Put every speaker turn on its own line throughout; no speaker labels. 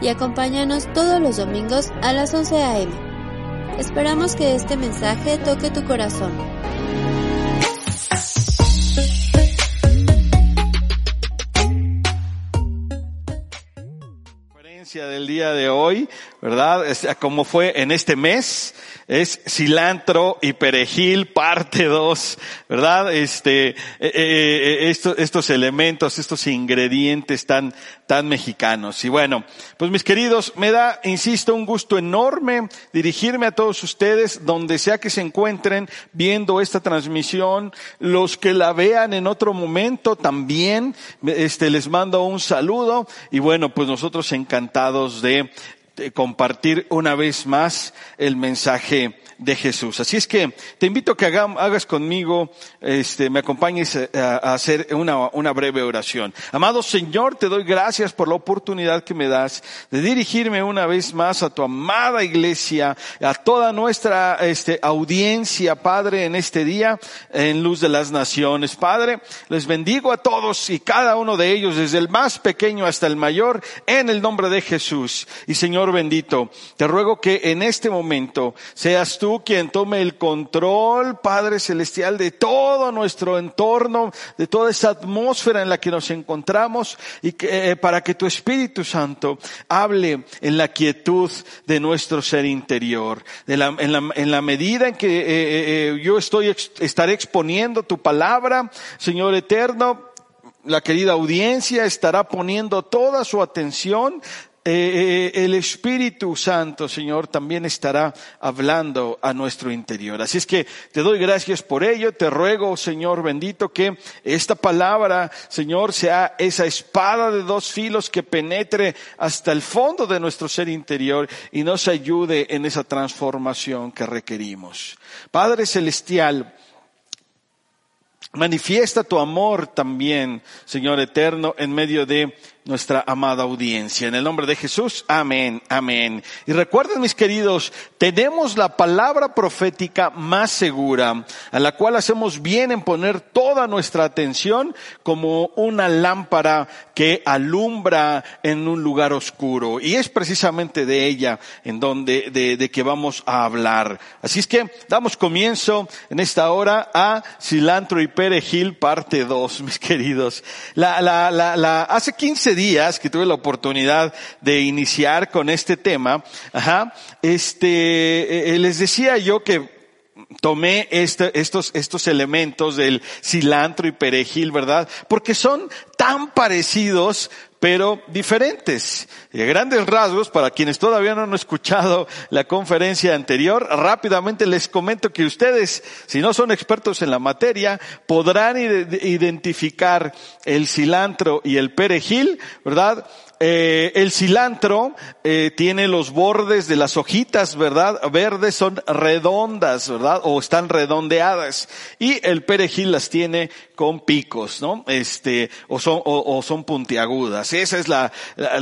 y acompáñanos todos los domingos a las 11 a.m. Esperamos que este mensaje toque tu corazón.
del día de hoy, ¿verdad? Como fue en este mes, es cilantro y perejil parte 2, ¿verdad? Este, eh, eh, eh, estos, estos elementos, estos ingredientes tan, tan mexicanos. Y bueno, pues mis queridos, me da, insisto, un gusto enorme dirigirme a todos ustedes, donde sea que se encuentren viendo esta transmisión, los que la vean en otro momento también, este, les mando un saludo y bueno, pues nosotros encantados de compartir una vez más el mensaje de Jesús. Así es que te invito a que hagas conmigo, este, me acompañes a, hacer una, una breve oración. Amado Señor, te doy gracias por la oportunidad que me das de dirigirme una vez más a tu amada iglesia, a toda nuestra este, audiencia, Padre, en este día, en Luz de las Naciones. Padre, les bendigo a todos y cada uno de ellos, desde el más pequeño hasta el mayor, en el nombre de Jesús. Y Señor bendito, te ruego que en este momento seas tú tú quien tome el control, Padre Celestial, de todo nuestro entorno, de toda esa atmósfera en la que nos encontramos y que, eh, para que tu Espíritu Santo hable en la quietud de nuestro ser interior. en, la, medida en que eh, eh, yo estoy, estaré exponiendo tu palabra, Señor eterno, la querida audiencia estará poniendo toda su atención eh, eh, el Espíritu Santo, Señor, también estará hablando a nuestro interior. Así es que te doy gracias por ello. Te ruego, Señor bendito, que esta palabra, Señor, sea esa espada de dos filos que penetre hasta el fondo de nuestro ser interior y nos ayude en esa transformación que requerimos. Padre Celestial, manifiesta tu amor también, Señor eterno, en medio de nuestra amada audiencia. En el nombre de Jesús, amén, amén. Y recuerden, mis queridos, tenemos la palabra profética más segura, a la cual hacemos bien en poner toda nuestra atención como una lámpara que alumbra en un lugar oscuro. Y es precisamente de ella en donde, de, de que vamos a hablar. Así es que damos comienzo en esta hora a cilantro y perejil parte 2, mis queridos. La, la, la, la, hace 15 días que tuve la oportunidad de iniciar con este tema, ajá, este, eh, eh, les decía yo que tomé este, estos, estos elementos del cilantro y perejil, ¿verdad? Porque son tan parecidos, pero diferentes. Y a grandes rasgos, para quienes todavía no han escuchado la conferencia anterior, rápidamente les comento que ustedes, si no son expertos en la materia, podrán identificar el cilantro y el perejil, ¿verdad? Eh, el cilantro eh, tiene los bordes de las hojitas, ¿verdad? Verdes son redondas, ¿verdad? O están redondeadas. Y el perejil las tiene con picos, ¿no? Este, o son, o, son puntiagudas. Esa es la,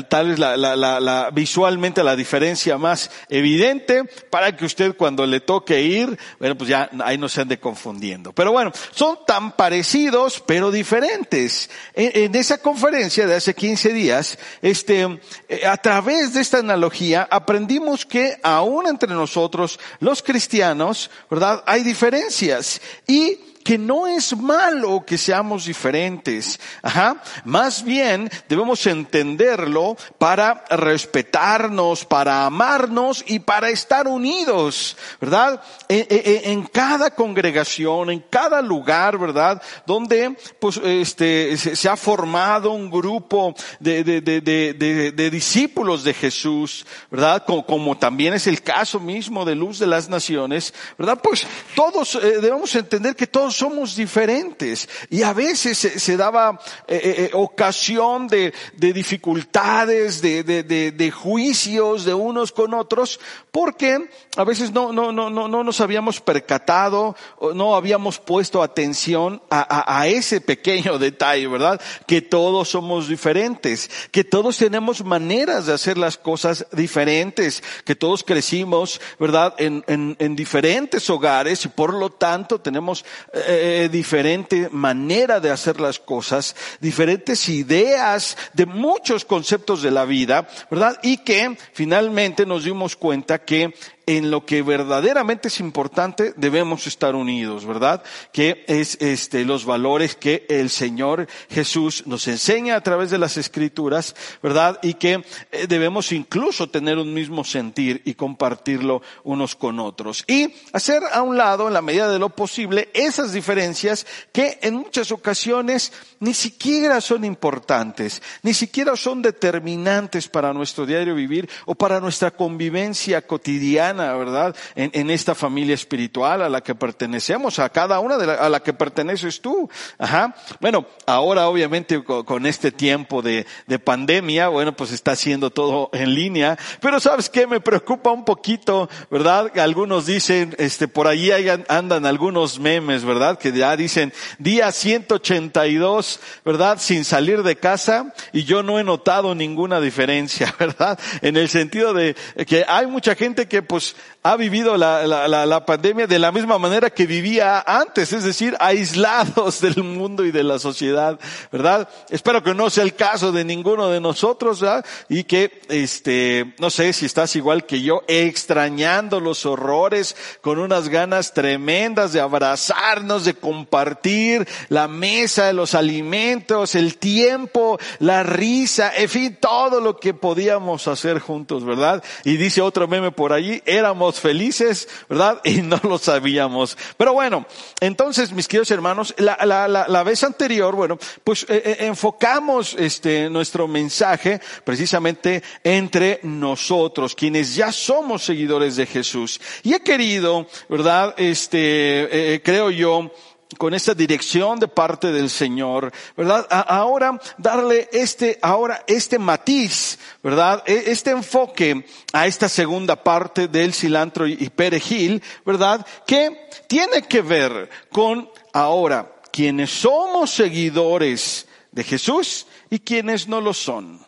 tal vez la, la, la, visualmente la diferencia más evidente para que usted cuando le toque ir, bueno, pues ya ahí no se ande confundiendo. Pero bueno, son tan parecidos, pero diferentes. En, en esa conferencia de hace 15 días, este, eh, a través de esta analogía aprendimos que aún entre nosotros, los cristianos, ¿verdad? Hay diferencias y que no es malo que seamos diferentes. Ajá. Más bien debemos entenderlo para respetarnos, para amarnos y para estar unidos, ¿verdad? En, en, en cada congregación, en cada lugar, ¿verdad? Donde, pues, este, se, ha formado un grupo de, de, de, de discípulos de Jesús, ¿verdad? Como, como, también es el caso mismo de Luz de las Naciones, ¿verdad? Pues todos eh, debemos entender que todos somos diferentes y a veces se, daba eh, eh, ocasión de, de dificultades, de, juicios de unos con otros, porque a veces no, no, no, no, no nos habíamos percatado, no habíamos puesto atención a, ese pequeño detalle, ¿verdad? Que todos somos diferentes, que todos tenemos maneras de hacer las cosas diferentes, que todos crecimos, ¿verdad? En, en diferentes hogares y por lo tanto tenemos eh, diferente manera de hacer las cosas, diferentes ideas de muchos conceptos de la vida, ¿verdad? Y que finalmente nos dimos cuenta que en lo que verdaderamente es importante debemos estar unidos, ¿verdad? Que es este los valores que el Señor Jesús nos enseña a través de las escrituras, ¿verdad? Y que eh, debemos incluso tener un mismo sentir y compartirlo unos con otros. Y hacer a un lado, en la medida de lo posible, esas diferencias que en muchas ocasiones ni siquiera son importantes, ni siquiera son determinantes para nuestro diario vivir o para nuestra convivencia cotidiana ¿verdad? En, esta familia espiritual a la que pertenecemos, a cada una de la, a la que perteneces tú. Ajá. Bueno, ahora obviamente con, este tiempo de, de, pandemia, bueno, pues está haciendo todo en línea, pero sabes qué me preocupa un poquito, ¿verdad? Algunos dicen, este, por allí andan algunos memes, ¿verdad? Que ya dicen día 182, ¿verdad? Sin salir de casa y yo no he notado ninguna diferencia, ¿verdad? En el sentido de que hay mucha gente que pues Dios ha vivido la, la, la, la, pandemia de la misma manera que vivía antes, es decir, aislados del mundo y de la sociedad, ¿verdad? Espero que no sea el caso de ninguno de nosotros, ¿verdad? Y que, este, no sé si estás igual que yo, extrañando los horrores, con unas ganas tremendas de abrazarnos, de compartir la mesa, los alimentos, el tiempo, la risa, en fin, todo lo que podíamos hacer juntos, ¿verdad? Y dice otro meme por allí, éramos felices, ¿verdad? Y no lo sabíamos. Pero bueno, entonces, mis queridos hermanos, la, la, la, la vez anterior, bueno, pues eh, eh, enfocamos este, nuestro mensaje precisamente entre nosotros, quienes ya somos seguidores de Jesús. Y he querido, ¿verdad? Este, eh, creo yo, con esta dirección de parte del Señor, ¿verdad? ahora darle este, ahora este matiz, ¿verdad? E, este enfoque a esta segunda parte del cilantro y perejil, ¿verdad? Que tiene que ver con ahora quienes somos seguidores de Jesús y quienes no lo son.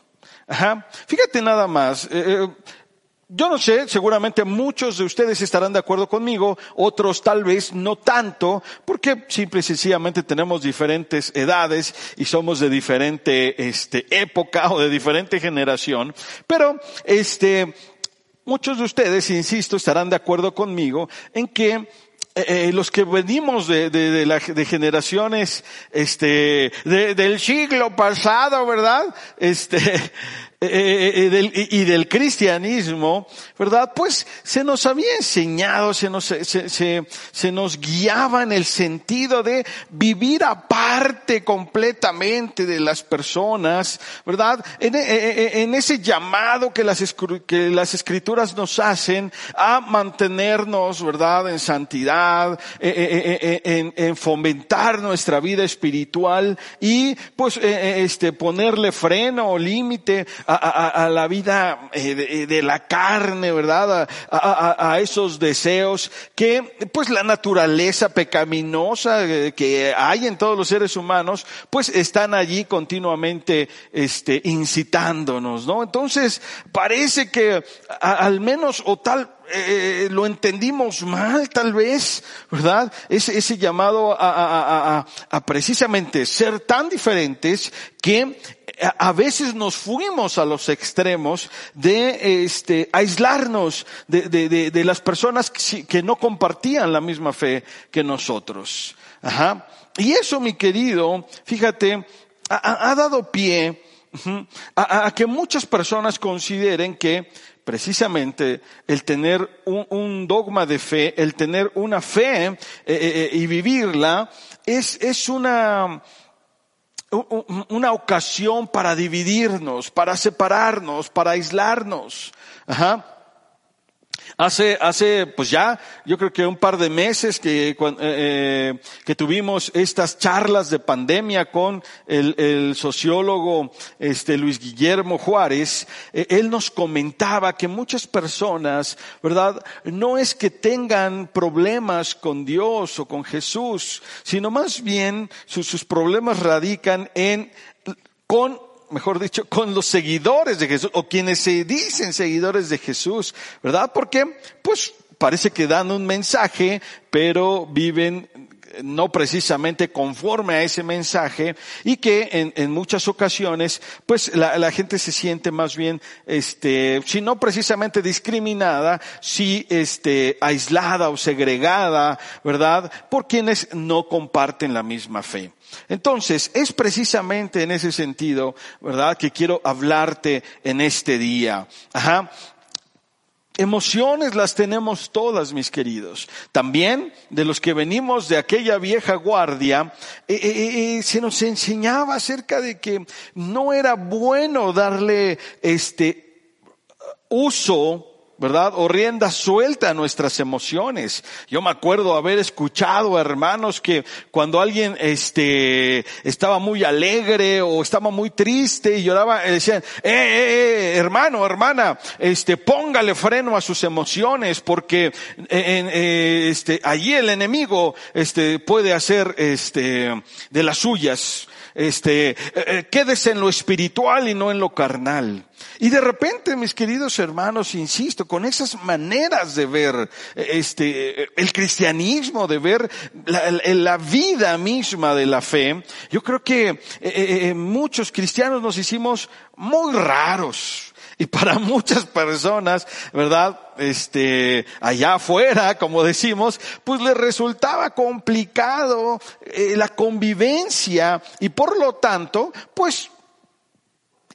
Ajá. Fíjate nada más, eh, eh yo no sé, seguramente muchos de ustedes estarán de acuerdo conmigo, otros tal vez no tanto, porque simple y sencillamente tenemos diferentes edades y somos de diferente este, época o de diferente generación. Pero, este, muchos de ustedes, insisto, estarán de acuerdo conmigo en que eh, eh los que venimos de, de, de, de generaciones, este, del siglo pasado, ¿verdad? Este, eh, eh, eh, y del cristianismo, ¿verdad? Pues se nos había enseñado, se nos, se, nos guiaba en el sentido de vivir aparte completamente de las personas, ¿verdad? En, en ese llamado que las, que las escrituras nos hacen a mantenernos, ¿verdad? En santidad, en, en fomentar nuestra vida espiritual y pues este ponerle freno o límite a, a, la vida eh, de, de, la carne, ¿verdad? A, a, esos deseos que, pues, la naturaleza pecaminosa eh, que hay en todos los seres humanos, pues, están allí continuamente, este, incitándonos, ¿no? Entonces, parece que al menos, o tal, eh, lo entendimos mal tal vez, ¿verdad? Ese, llamado a, precisamente ser tan diferentes que a veces nos fuimos a los extremos de este, aislarnos de, las personas que, no compartían la misma fe que nosotros. Ajá. Y eso, mi querido, fíjate, ha, dado pie a, que muchas personas consideren que precisamente el tener un, dogma de fe, el tener una fe eh, eh, y vivirla, es, es una, una ocasión para dividirnos, para separarnos, para aislarnos. Ajá. Hace, hace, pues ya, yo creo que un par de meses que, eh, eh, que tuvimos estas charlas de pandemia con el, sociólogo, este, Luis Guillermo Juárez, eh, él nos comentaba que muchas personas, ¿verdad? No es que tengan problemas con Dios o con Jesús, sino más bien sus, sus problemas radican en, con mejor dicho, con los seguidores de Jesús o quienes se dicen seguidores de Jesús, ¿verdad? Porque, pues, parece que dan un mensaje, pero viven no precisamente conforme a ese mensaje y que en, en muchas ocasiones pues la, la, gente se siente más bien este si no precisamente discriminada si este aislada o segregada verdad por quienes no comparten la misma fe entonces, es precisamente en ese sentido, ¿verdad?, que quiero hablarte en este día. Ajá. Emociones las tenemos todas, mis queridos. También de los que venimos de aquella vieja guardia, eh, eh, eh, se nos enseñaba acerca de que no era bueno darle este uso ¿verdad? O rienda suelta a nuestras emociones. Yo me acuerdo haber escuchado a hermanos que cuando alguien, este, estaba muy alegre o estaba muy triste y lloraba, decían, eh, eh, eh hermano, hermana, este, póngale freno a sus emociones porque, eh, este, allí el enemigo, este, puede hacer, este, de las suyas este, eh, eh, quédese en lo espiritual y no en lo carnal. Y de repente, mis queridos hermanos, insisto, con esas maneras de ver eh, este, el cristianismo, de ver la, vida misma de la fe, yo creo que muchos cristianos nos hicimos muy raros. Y para muchas personas, ¿verdad? Este, allá afuera, como decimos, pues les resultaba complicado eh, la convivencia y por lo tanto, pues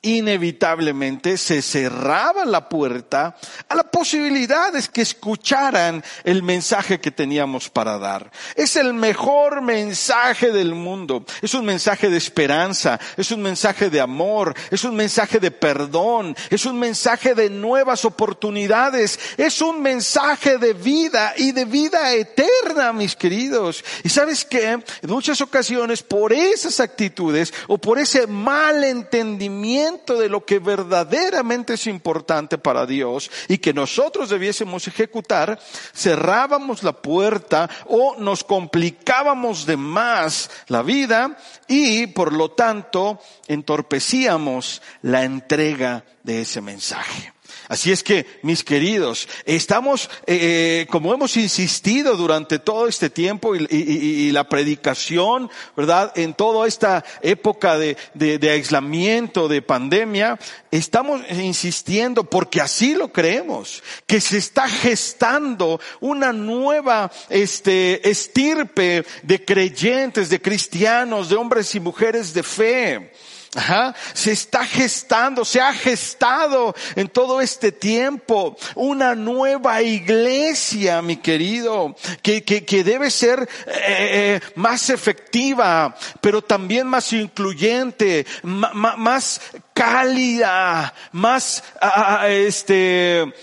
inevitablemente se cerraba la puerta a la posibilidad de que escucharan el mensaje que teníamos para dar. Es el mejor mensaje del mundo. Es un mensaje de esperanza, es un mensaje de amor, es un mensaje de perdón, es un mensaje de nuevas oportunidades, es un mensaje de vida y de vida eterna, mis queridos. Y sabes que en muchas ocasiones por esas actitudes o por ese mal entendimiento de lo que verdaderamente es importante para Dios y que nosotros debiésemos ejecutar, cerrábamos la puerta o nos complicábamos de más la vida y por lo tanto entorpecíamos la entrega de ese mensaje. Así es que, mis queridos, estamos, eh, como hemos insistido durante todo este tiempo y, la predicación, ¿verdad? En toda esta época de, de aislamiento, de pandemia, estamos insistiendo porque así lo creemos, que se está gestando una nueva, este, estirpe de creyentes, de cristianos, de hombres y mujeres de fe. Ajá, se está gestando, se ha gestado en todo este tiempo una nueva iglesia, mi querido, que, que, que debe ser eh, más efectiva, pero también más incluyente, más cálida, más este,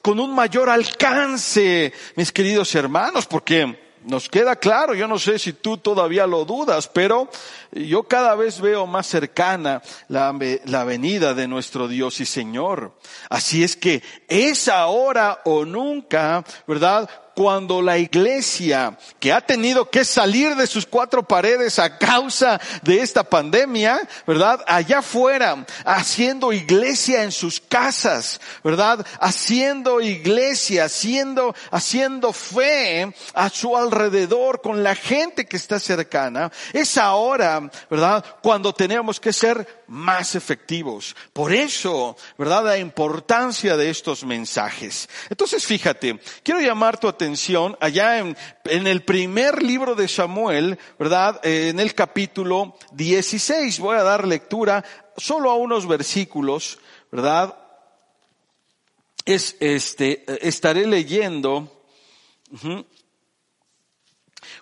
con un mayor alcance, mis queridos hermanos, porque nos queda claro, yo no sé si tú todavía lo dudas, pero yo cada vez veo más cercana la, la, venida de nuestro Dios y Señor. Así es que es ahora o nunca, ¿verdad? cuando la iglesia que ha tenido que salir de sus cuatro paredes a causa de esta pandemia, ¿verdad? Allá afuera, haciendo iglesia en sus casas, ¿verdad? Haciendo iglesia, haciendo, haciendo fe a su alrededor con la gente que está cercana. Es ahora, ¿verdad? Cuando tenemos que ser más efectivos. Por eso, ¿verdad? La importancia de estos mensajes. Entonces, fíjate, quiero llamar tu atención allá en, en el primer libro de Samuel, ¿verdad? Eh, en el capítulo 16. Voy a dar lectura solo a unos versículos, ¿verdad? Es, este, estaré leyendo,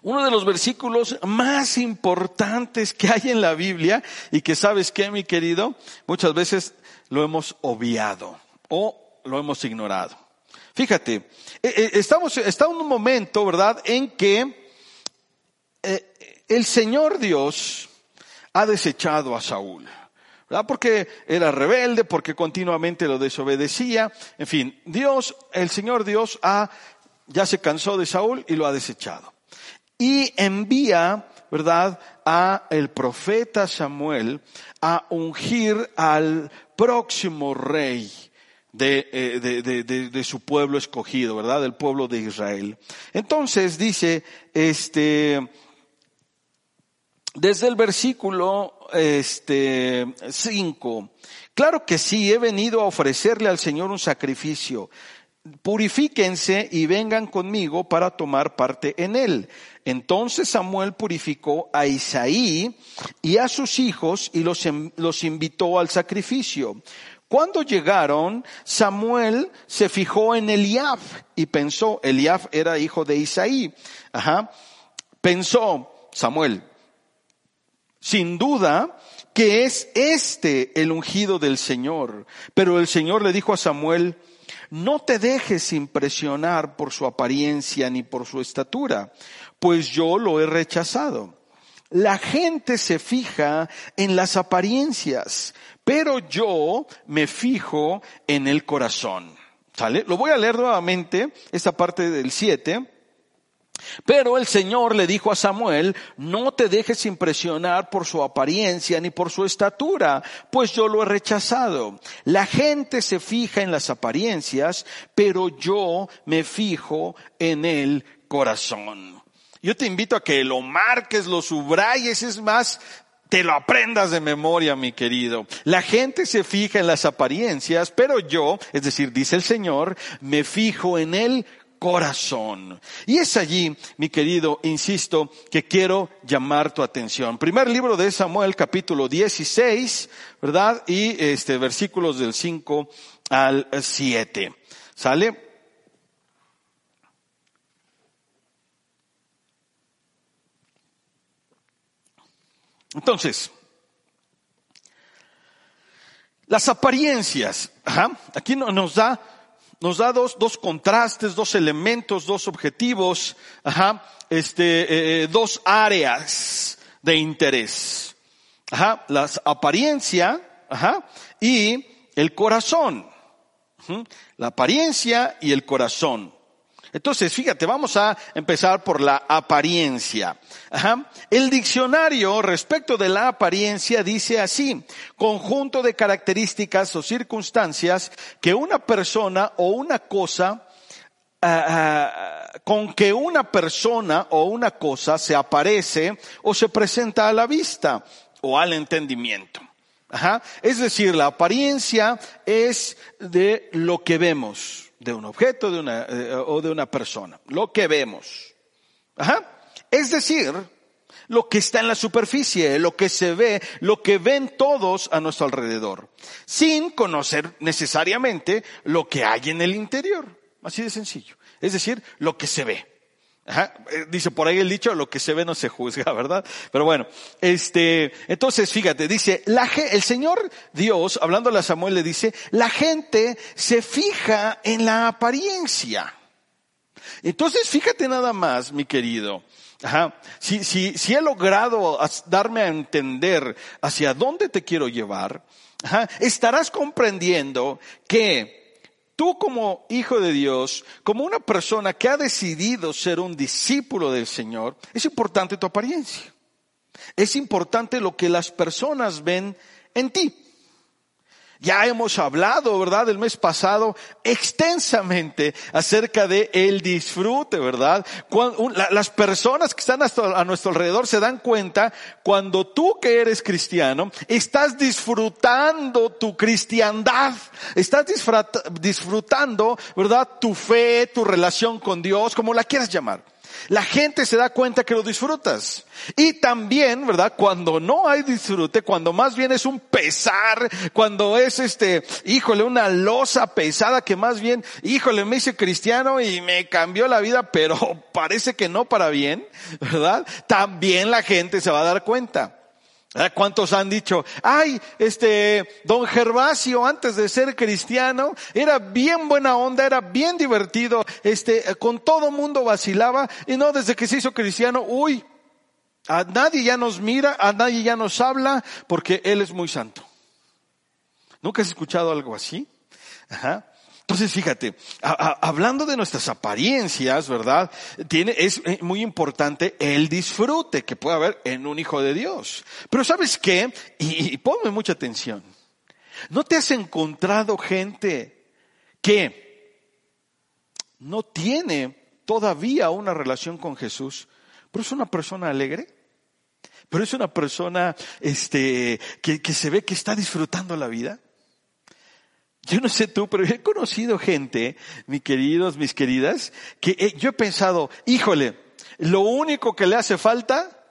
uno de los versículos más importantes que hay en la Biblia y que sabes que, mi querido, muchas veces lo hemos obviado o lo hemos ignorado. Fíjate, eh, eh, estamos, está en un momento, ¿verdad?, en que eh, el Señor Dios ha desechado a Saúl. ¿verdad? Porque era rebelde, porque continuamente lo desobedecía. En fin, Dios, el Señor Dios ha, ya se cansó de Saúl y lo ha desechado y envía, ¿verdad?, a el profeta Samuel a ungir al próximo rey de, eh, de, de, de, su pueblo escogido, ¿verdad? Del pueblo de Israel. Entonces dice, este, desde el versículo, este, cinco, claro que sí, he venido a ofrecerle al Señor un sacrificio purifíquense y vengan conmigo para tomar parte en él. Entonces Samuel purificó a Isaí y a sus hijos y los, los invitó al sacrificio. Cuando llegaron, Samuel se fijó en Eliab y pensó, Eliab era hijo de Isaí. Ajá. Pensó Samuel, sin duda que es este el ungido del Señor. Pero el Señor le dijo a Samuel, no te dejes impresionar por su apariencia ni por su estatura, pues yo lo he rechazado. La gente se fija en las apariencias, pero yo me fijo en el corazón. ¿Sale? Lo voy a leer nuevamente, esta parte del 7. Pero el Señor le dijo a Samuel, no te dejes impresionar por su apariencia ni por su estatura, pues yo lo he rechazado. La gente se fija en las apariencias, pero yo me fijo en el corazón. Yo te invito a que lo marques, lo subrayes, es más, te lo aprendas de memoria, mi querido. La gente se fija en las apariencias, pero yo, es decir, dice el Señor, me fijo en el corazón. Y es allí, mi querido, insisto, que quiero llamar tu atención. Primer libro de Samuel, capítulo 16, ¿verdad? Y este, versículos del 5 al 7. ¿Sale? Entonces, las apariencias, aquí nos da nos da dos, contrastes, dos elementos, dos objetivos, ajá, este, eh, eh, dos áreas de interés. Ajá, las apariencia, ajá, y el corazón. La apariencia y el corazón. Entonces, fíjate, vamos a empezar por la apariencia. El diccionario respecto de la apariencia dice así, conjunto de características o circunstancias que una persona o una cosa, ah, ah, con que una persona o una cosa se aparece o se presenta a la vista o al entendimiento. Es decir, la apariencia es de lo que vemos de un objeto de una, eh, o de una persona, lo que vemos. Ajá. Es decir, lo que está en la superficie, lo que se ve, lo que ven todos a nuestro alrededor, sin conocer necesariamente lo que hay en el interior. Así de sencillo. Es decir, lo que se ve. Eh, dice por ahí el dicho, lo que se ve no se juzga, ¿verdad? Pero bueno, este, entonces fíjate, dice, la, el Señor Dios, hablando a Samuel, le dice, la gente se fija en la apariencia. Entonces fíjate nada más, mi querido. Si, si, si he logrado darme a entender hacia dónde te quiero llevar, estarás comprendiendo que Tú como hijo de Dios, como una persona que ha decidido ser un discípulo del Señor, es importante tu apariencia. Es importante lo que las personas ven en ti. Ya hemos hablado, ¿verdad? El mes pasado extensamente acerca de el disfrute, ¿verdad? Cuando, las personas que están a nuestro alrededor se dan cuenta cuando tú que eres cristiano estás disfrutando tu cristiandad, estás disfrutando, ¿verdad? Tu fe, tu relación con Dios, como la quieras llamar la gente se da cuenta que lo disfrutas. Y también, ¿verdad? Cuando no hay disfrute, cuando más bien es un pesar, cuando es este, híjole, una losa pesada que más bien, híjole, me hice cristiano y me cambió la vida, pero parece que no para bien, ¿verdad? También la gente se va a dar cuenta. ¿Cuántos han dicho, ay, este, don Gervasio antes de ser cristiano era bien buena onda, era bien divertido, este, con todo mundo vacilaba y no desde que se hizo cristiano, uy, a nadie ya nos mira, a nadie ya nos habla porque él es muy santo. ¿Nunca has escuchado algo así? Ajá. Entonces, fíjate, hablando de nuestras apariencias, ¿verdad? Tiene, es eh, muy importante el disfrute que puede haber en un hijo de Dios. Pero ¿sabes qué? Y, ponme mucha atención. ¿No te has encontrado gente que no tiene todavía una relación con Jesús, pero es una persona alegre? Pero es una persona, este, que se ve que está disfrutando la vida. Yo no sé tú, pero he conocido gente, mis queridos, mis queridas, que eh, yo he pensado, híjole, lo único que le hace falta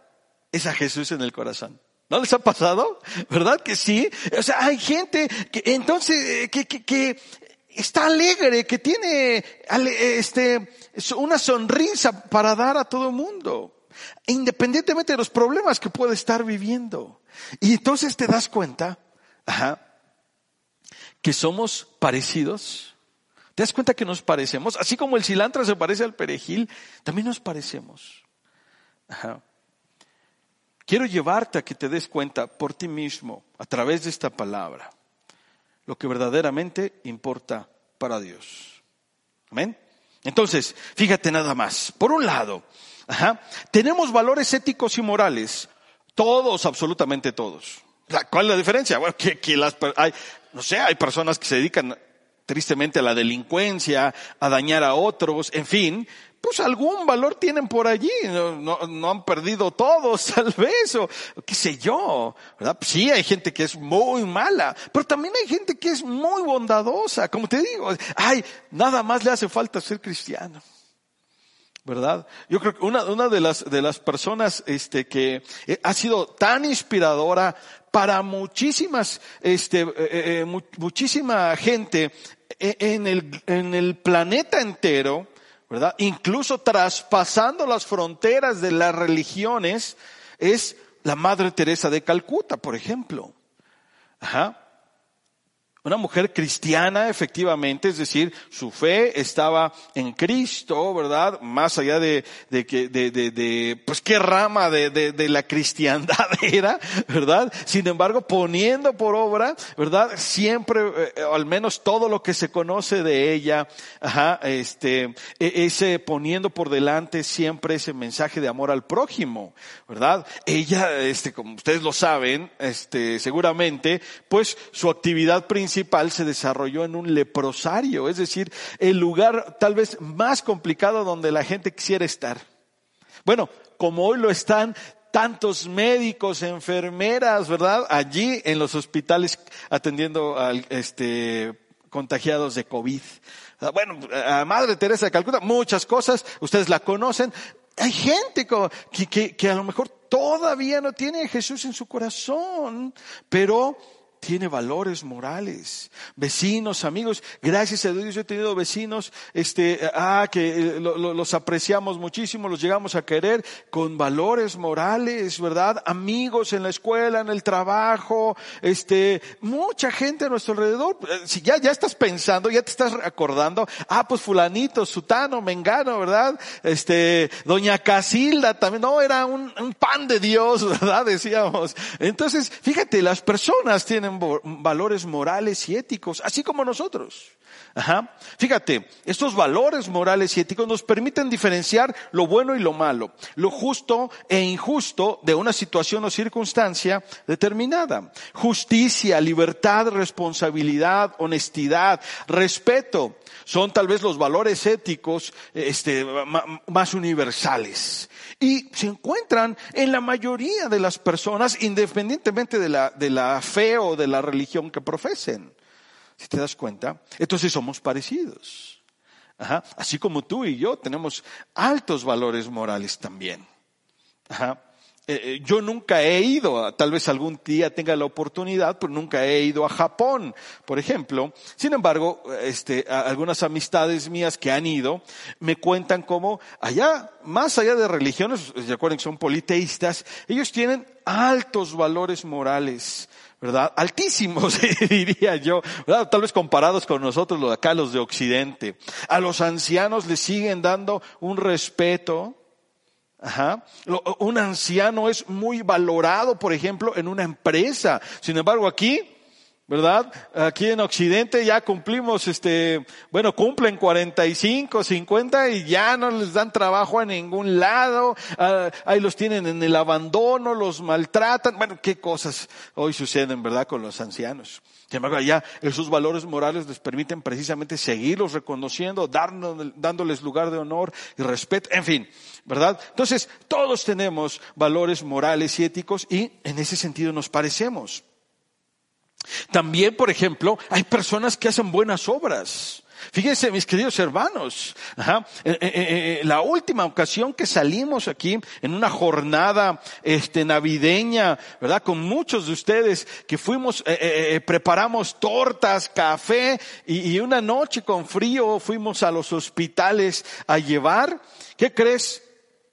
es a Jesús en el corazón. ¿No les ha pasado? ¿Verdad que sí? O sea, hay gente que entonces, eh, que, que, que está alegre, que tiene este, una sonrisa para dar a todo el mundo, independientemente de los problemas que puede estar viviendo. Y entonces te das cuenta, ajá, que somos parecidos? ¿Te das cuenta que nos parecemos? Así como el cilantro se parece al perejil, también nos parecemos. Quiero llevarte a que te des cuenta por ti mismo, a través de esta palabra, lo que verdaderamente importa para Dios. Amén. Entonces, fíjate nada más. Por un lado, tenemos valores éticos y morales, todos, absolutamente todos. ¿Cuál es la diferencia? Bueno, que, las, no sé, hay personas que se dedican tristemente a la delincuencia, a dañar a otros, en fin, pues algún valor tienen por allí, no, han perdido todos, tal vez, o qué sé yo, ¿verdad? Pues sí, hay gente que es muy mala, pero también hay gente que es muy bondadosa, como te digo, ay, nada más le hace falta ser cristiano. ¿Verdad? Yo creo que una, de las, de las personas, este, que eh, ha sido tan inspiradora para muchísimas, este, eh, eh, muchísima gente en el, en el planeta entero, ¿verdad? Incluso traspasando las fronteras de las religiones, es la Madre Teresa de Calcuta, por ejemplo. Ajá. Una mujer cristiana, efectivamente, es decir, su fe estaba en Cristo, ¿verdad? Más allá de, de de, de, de, pues qué rama de, de, de la cristiandad era, ¿verdad? Sin embargo, poniendo por obra, ¿verdad? Siempre, eh, al menos todo lo que se conoce de ella, ajá, este, e, ese poniendo por delante siempre ese mensaje de amor al prójimo, ¿verdad? Ella, este, como ustedes lo saben, este, seguramente, pues su actividad principal se desarrolló en un leprosario, es decir, el lugar tal vez más complicado donde la gente quisiera estar. Bueno, como hoy lo están tantos médicos, enfermeras, ¿verdad? Allí en los hospitales atendiendo a este, contagiados de COVID. Ah, bueno, a Madre Teresa de Calcuta, muchas cosas, ustedes la conocen. Hay gente que, que, que a lo mejor todavía no tiene a Jesús en su corazón, pero tiene valores morales. Vecinos, amigos, gracias a Dios yo he tenido vecinos, este, ah, que eh, los apreciamos muchísimo, los llegamos a querer con valores morales, ¿verdad? Amigos en la escuela, en el trabajo, este, mucha gente a nuestro alrededor. Eh, si ya, ya estás pensando, ya te estás acordando, ah, pues fulanito, sutano, mengano, ¿verdad? Este, doña Casilda también, no, era un, un pan de Dios, ¿verdad? Decíamos. Entonces, fíjate, las personas tienen valores morales y éticos, así como nosotros. Ajá. Fíjate, estos valores morales y éticos nos permiten diferenciar lo bueno y lo malo, lo justo e injusto de una situación o circunstancia determinada. Justicia, libertad, responsabilidad, honestidad, respeto, son tal vez los valores éticos este, más universales. Y se encuentran en la mayoría de las personas, independientemente de la, de la fe o de la religión que profesen. Si te das cuenta, entonces somos parecidos. Así como tú y yo tenemos altos valores morales también. Ajá. Eh, eh, yo nunca he ido, tal vez algún día tenga la oportunidad, pero nunca he ido a Japón, por ejemplo. Sin embargo, este, algunas amistades mías que han ido me cuentan cómo allá, más allá de religiones, recuerden que son politeístas, ellos tienen altos valores morales. ¿Verdad? Altísimos, diría yo, ¿verdad? Tal vez comparados con nosotros, los acá, los de Occidente. A los ancianos les siguen dando un respeto, Ajá. Un anciano es muy valorado, por ejemplo, en una empresa. Sin embargo, aquí, ¿verdad? Aquí en Occidente ya cumplimos, este, bueno, cumplen 45, 50 y ya no les dan trabajo a ningún lado. Ah, ahí los tienen en el abandono, los maltratan. Bueno, qué cosas hoy suceden, ¿verdad? Con los ancianos. Sin embargo, allá esos valores morales les permiten precisamente seguirlos reconociendo, dándoles lugar de honor y respeto, en fin, ¿verdad? Entonces, todos tenemos valores morales y éticos y en ese sentido nos parecemos. También, por ejemplo, hay personas que hacen buenas obras. Fíjense, mis queridos hermanos, eh, eh, eh, la última ocasión que salimos aquí en una jornada este, navideña, ¿verdad? Con muchos de ustedes que fuimos, preparamos tortas, café y una noche con frío fuimos a los hospitales a llevar. ¿Qué crees?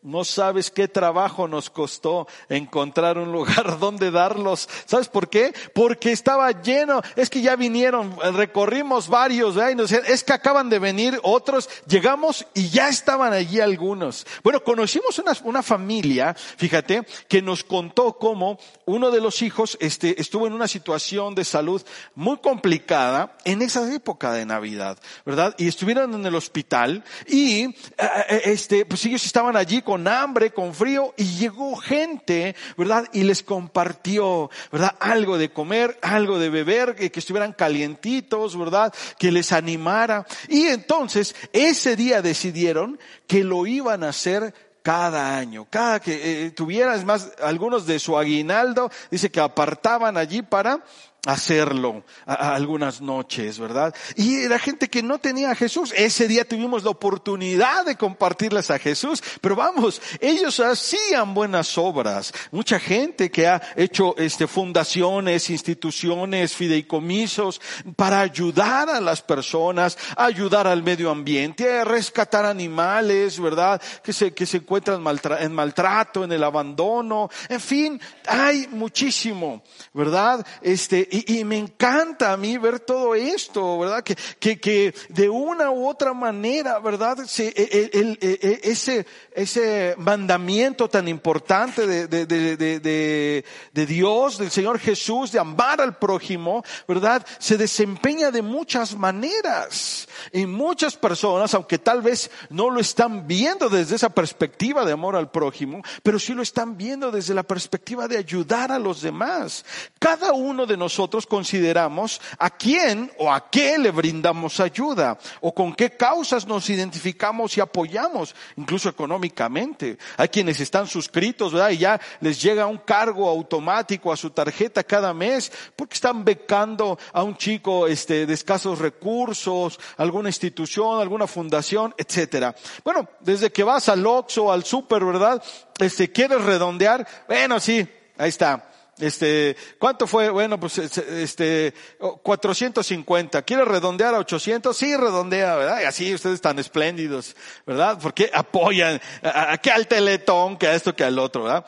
No sabes qué trabajo nos costó encontrar un lugar donde darlos. ¿Sabes por qué? Porque estaba lleno. Es que ya vinieron, recorrimos varios, ¿verdad? Y nos decían, es que acaban de venir otros. Llegamos y ya estaban allí algunos. Bueno, conocimos una, una familia, fíjate, que nos contó cómo uno de los hijos este, estuvo en una situación de salud muy complicada en esa época de Navidad, ¿verdad? Y estuvieron en el hospital y eh, eh, este, pues ellos estaban allí con con hambre, con frío, y llegó gente, ¿verdad? Y les compartió, ¿verdad? Algo de comer, algo de beber, que, estuvieran calientitos, ¿verdad? Que les animara. Y entonces, ese día decidieron que lo iban a hacer cada año, cada que eh, tuvieran, es más, algunos de su aguinaldo, dice que apartaban allí para hacerlo a, algunas noches, ¿verdad? Y era gente que no tenía a Jesús. Ese día tuvimos la oportunidad de compartirles a Jesús, pero vamos, ellos hacían buenas obras. Mucha gente que ha hecho este fundaciones, instituciones, fideicomisos para ayudar a las personas, ayudar al medio ambiente, a rescatar animales, ¿verdad? Que se que se encuentran en maltrato, en el abandono, en fin, hay muchísimo, ¿verdad? Este y, me encanta a mí ver todo esto, ¿verdad? Que, que, que de una u otra manera, ¿verdad? E, e, e, ese, ese mandamiento tan importante de, de, de, de Dios, del Señor Jesús, de amar al prójimo, ¿verdad? Se desempeña de muchas maneras. Y muchas personas, aunque tal vez no lo están viendo desde esa perspectiva de amor al prójimo, pero sí lo están viendo desde la perspectiva de ayudar a los demás. Cada uno de nosotros nosotros consideramos a quién o a qué le brindamos ayuda o con qué causas nos identificamos y apoyamos, incluso económicamente. Hay quienes están suscritos, ¿verdad? Y ya les llega un cargo automático a su tarjeta cada mes porque están becando a un chico este, de escasos recursos, alguna institución, alguna fundación, etcétera. Bueno, desde que vas al Oxxo, al super, ¿verdad? Este, quieres redondear, bueno, sí, ahí está este, ¿cuánto fue? Bueno, pues este, 450. ¿Quiere redondear a 800? Sí, redondea, ¿verdad? Y así ustedes tan espléndidos, ¿verdad? Porque apoyan, a, que al teletón, que a esto, que al otro, ¿verdad?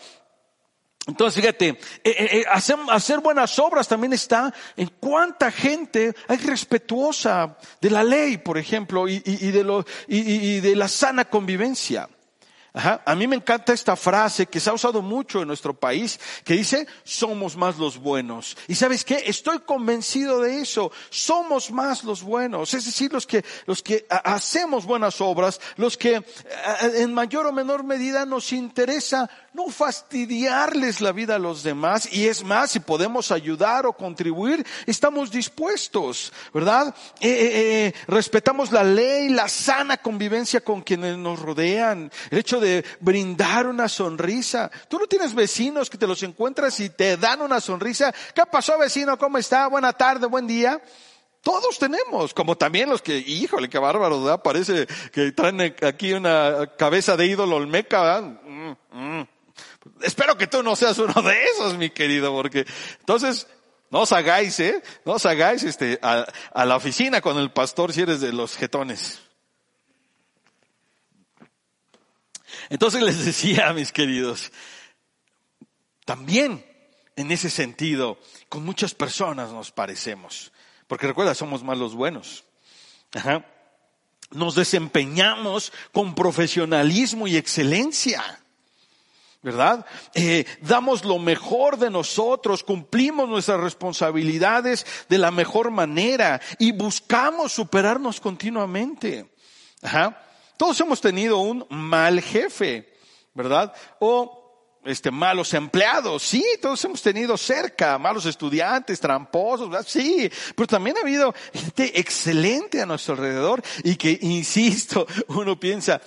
Entonces, fíjate, eh, eh, eh, hacer, buenas obras también está en cuánta gente hay respetuosa de la ley, por ejemplo, y, de, lo, y de la sana convivencia. Ajá. A mí me encanta esta frase que se ha usado mucho en nuestro país, que dice, somos más los buenos. Y sabes qué? Estoy convencido de eso. Somos más los buenos. Es decir, los que, los que hacemos buenas obras, los que en mayor o menor medida nos interesa no fastidiarles la vida a los demás. Y es más, si podemos ayudar o contribuir, estamos dispuestos, ¿verdad? Eh, eh, eh, respetamos la ley, la sana convivencia con quienes nos rodean. El hecho de brindar una sonrisa. Tú no tienes vecinos que te los encuentras y te dan una sonrisa. ¿Qué pasó vecino? ¿Cómo está? Buena tarde, buen día. Todos tenemos, como también los que, híjole, qué bárbaro, ¿verdad? Parece que traen aquí una cabeza de ídolo olmeca, ¿verdad? Mm, mm. Espero que tú no seas uno de esos, mi querido, porque entonces, no os hagáis, ¿eh? No os hagáis, este, a, la oficina con el pastor si eres de los jetones. Entonces les decía, mis queridos, también en ese sentido, con muchas personas nos parecemos. Porque recuerda, somos más los buenos. Nos desempeñamos con profesionalismo y excelencia. ¿Verdad? Eh, damos lo mejor de nosotros, cumplimos nuestras responsabilidades de la mejor manera y buscamos superarnos continuamente. Ajá. Todos hemos tenido un mal jefe, ¿verdad? O este, malos empleados, sí, todos hemos tenido cerca, malos estudiantes, tramposos, ¿verdad? sí, pero también ha habido gente excelente a nuestro alrededor y que, insisto, uno piensa,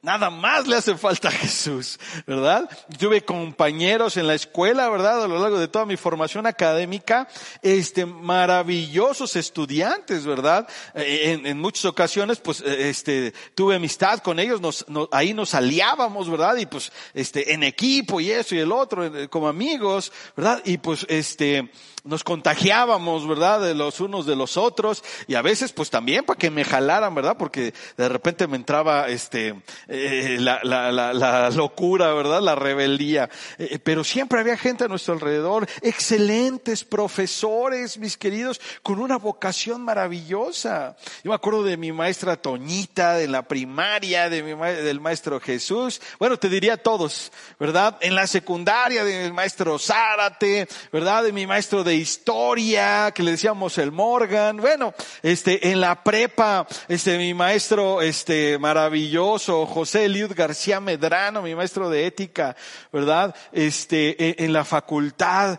Nada más le hace falta a Jesús, ¿verdad? Tuve compañeros en la escuela, ¿verdad? A lo largo de toda mi formación académica, este, maravillosos estudiantes, ¿verdad? Eh, en, en muchas ocasiones, pues, eh, este, tuve amistad con ellos, nos, ahí nos aliábamos, ¿verdad? Y pues, este, en equipo y eso y el otro, eh, como amigos, ¿verdad? Y pues, este, nos contagiábamos, ¿verdad? De los unos de los otros y a veces pues también para que me jalaran, ¿verdad? Porque de repente me entraba este eh, la, locura, ¿verdad? La rebeldía. Eh, pero siempre había gente a nuestro alrededor, excelentes profesores, mis queridos, con una vocación maravillosa. Yo me acuerdo de mi maestra Toñita, de la primaria, de mi del maestro Jesús. Bueno, te diría todos, ¿verdad? En la secundaria, del maestro Zárate, ¿verdad? De mi maestro de historia, que le decíamos el Morgan. Bueno, este, en la prepa, este, mi maestro, este, maravilloso, José Eliud García Medrano, mi maestro de ética, ¿verdad? Este, e, en la facultad,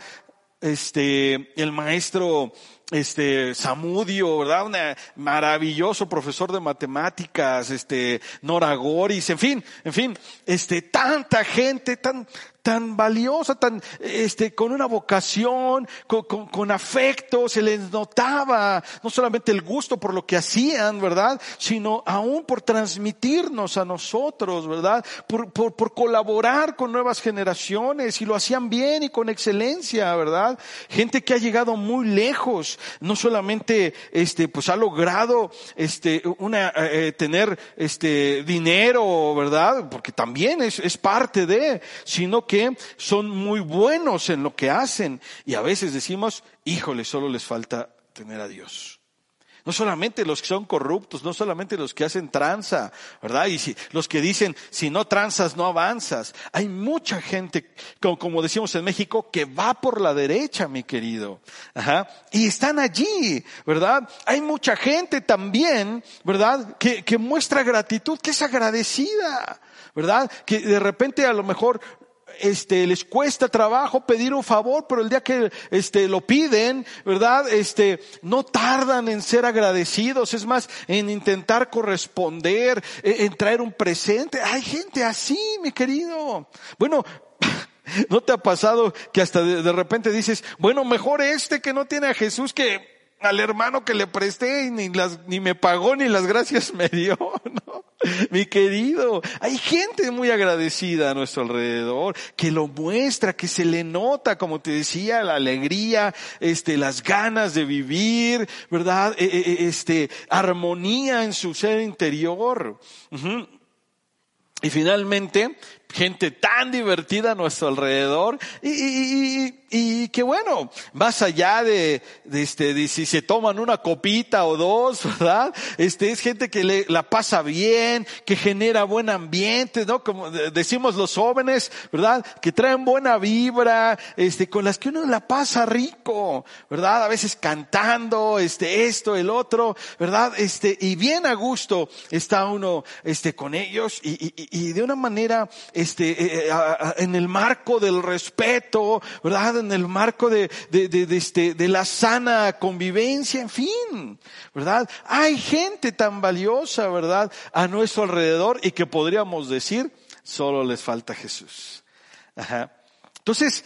este, el maestro, este, Samudio, ¿verdad? Un maravilloso profesor de matemáticas, este, Nora Goris, en fin, en fin, este, tanta gente, tan, tan valiosa, tan, este, con una vocación, con, con, afecto, se les notaba no solamente el gusto por lo que hacían, ¿verdad? Sino aún por transmitirnos a nosotros, ¿verdad? Por, por, por colaborar con nuevas generaciones y lo hacían bien y con excelencia, ¿verdad? Gente que ha llegado muy lejos, no solamente, este, pues ha logrado, este, una, eh, tener, este, dinero, ¿verdad? Porque también es, es parte de, sino que son muy buenos en lo que hacen y a veces decimos, híjole, solo les falta tener a Dios. No solamente los que son corruptos, no solamente los que hacen tranza, ¿verdad? Y los que dicen, si no tranzas, no avanzas. Hay mucha gente, como, decimos en México, que va por la derecha, mi querido. Ajá. Y están allí, ¿verdad? Hay mucha gente también, ¿verdad? Que muestra gratitud, que es agradecida. ¿verdad? Que de repente a lo mejor este, les cuesta trabajo pedir un favor, pero el día que este, lo piden, ¿verdad? Este, no tardan en ser agradecidos, es más, en intentar corresponder, e, en, traer un presente. Hay gente así, mi querido. Bueno, ¿no te ha pasado que hasta de, de repente dices, bueno, mejor este que no tiene a Jesús que al hermano que le presté ni las, ni me pagó ni las gracias me dio, ¿no? Mi querido, hay gente muy agradecida a nuestro alrededor que lo muestra, que se le nota, como te decía, la alegría, este, las ganas de vivir, ¿verdad? E, e, e, este, armonía en su ser interior. Y finalmente, gente tan divertida a nuestro alrededor y, y, y, que bueno, más allá de, de, este, de si se toman una copita o dos, ¿verdad? Este, es gente que le, la pasa bien, que genera buen ambiente, ¿no? Como decimos los jóvenes, ¿verdad? Que traen buena vibra, este, con las que uno la pasa rico, ¿verdad? A veces cantando, este, esto, el otro, ¿verdad? Este, y bien a gusto está uno, este, con ellos y, y, y de una manera, este, eh, eh, en el marco del respeto, ¿verdad? En el marco de, de, de, de, este, de la sana convivencia, en fin, ¿verdad? Hay gente tan valiosa, ¿verdad? A nuestro alrededor y que podríamos decir, solo les falta Jesús. Ajá. Entonces,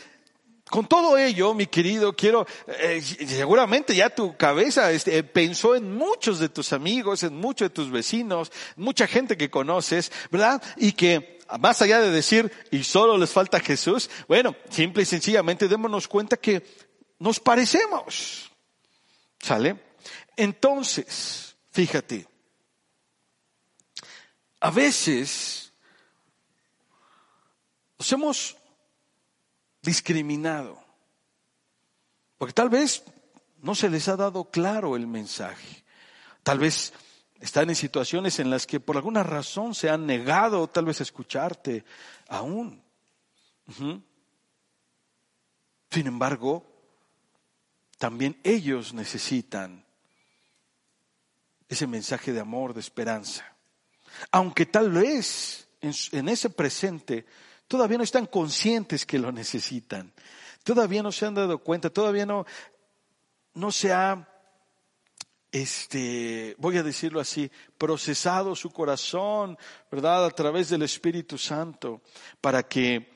con todo ello, mi querido, quiero, eh, seguramente ya tu cabeza este, pensó en muchos de tus amigos, en muchos de tus vecinos, mucha gente que conoces, ¿verdad? Y que más allá de decir, y solo les falta Jesús, bueno, simple y sencillamente démonos cuenta que nos parecemos. ¿Sale? Entonces, fíjate, a veces nos hemos discriminado, porque tal vez no se les ha dado claro el mensaje, tal vez están en situaciones en las que por alguna razón se han negado tal vez a escucharte aún. Sin embargo, también ellos necesitan ese mensaje de amor, de esperanza. Aunque tal vez en, ese presente todavía no están conscientes que lo necesitan. Todavía no se han dado cuenta, todavía no, no se ha este, voy a decirlo así, procesado su corazón, ¿verdad? A través del Espíritu Santo, para que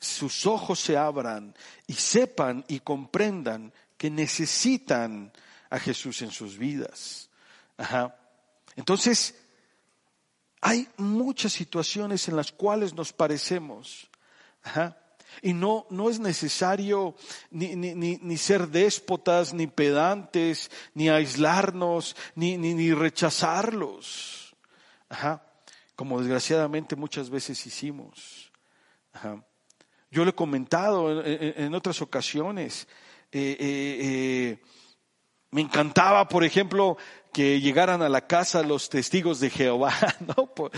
sus ojos se abran y sepan y comprendan que necesitan a Jesús en sus vidas. Ajá. Entonces, hay muchas situaciones en las cuales nos parecemos. Y no, no es necesario ni, ni, ni, ser déspotas, ni pedantes, ni aislarnos, ni, ni, rechazarlos. Como desgraciadamente muchas veces hicimos. Yo lo he comentado en, otras ocasiones. Eh, eh, eh, me encantaba, por ejemplo, que llegaran a la casa los testigos de Jehová, ¿no? Por,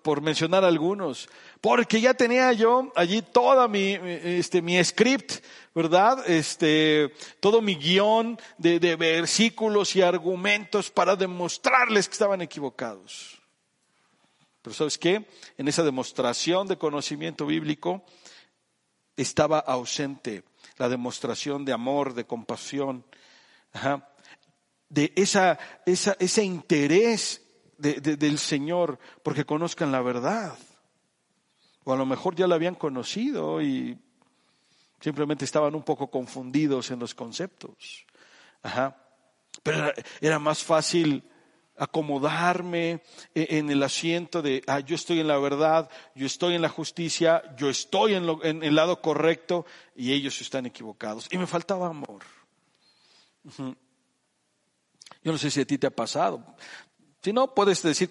por, mencionar algunos. Porque ya tenía yo allí toda mi, este, mi script, ¿verdad? Este, todo mi guion de, de versículos y argumentos para demostrarles que estaban equivocados. Pero ¿sabes qué? En esa demostración de conocimiento bíblico estaba ausente la demostración de amor, de compasión, Ajá de esa, esa, ese interés de, del Señor porque conozcan la verdad. O a lo mejor ya la habían conocido y simplemente estaban un poco confundidos en los conceptos. Ajá. Pero era, más fácil acomodarme e, en el asiento de, ah, yo estoy en la verdad, yo estoy en la justicia, yo estoy en, en el lado correcto y ellos están equivocados. Y me faltaba amor. Yo no sé si a ti te ha pasado. Si no, puedes decir,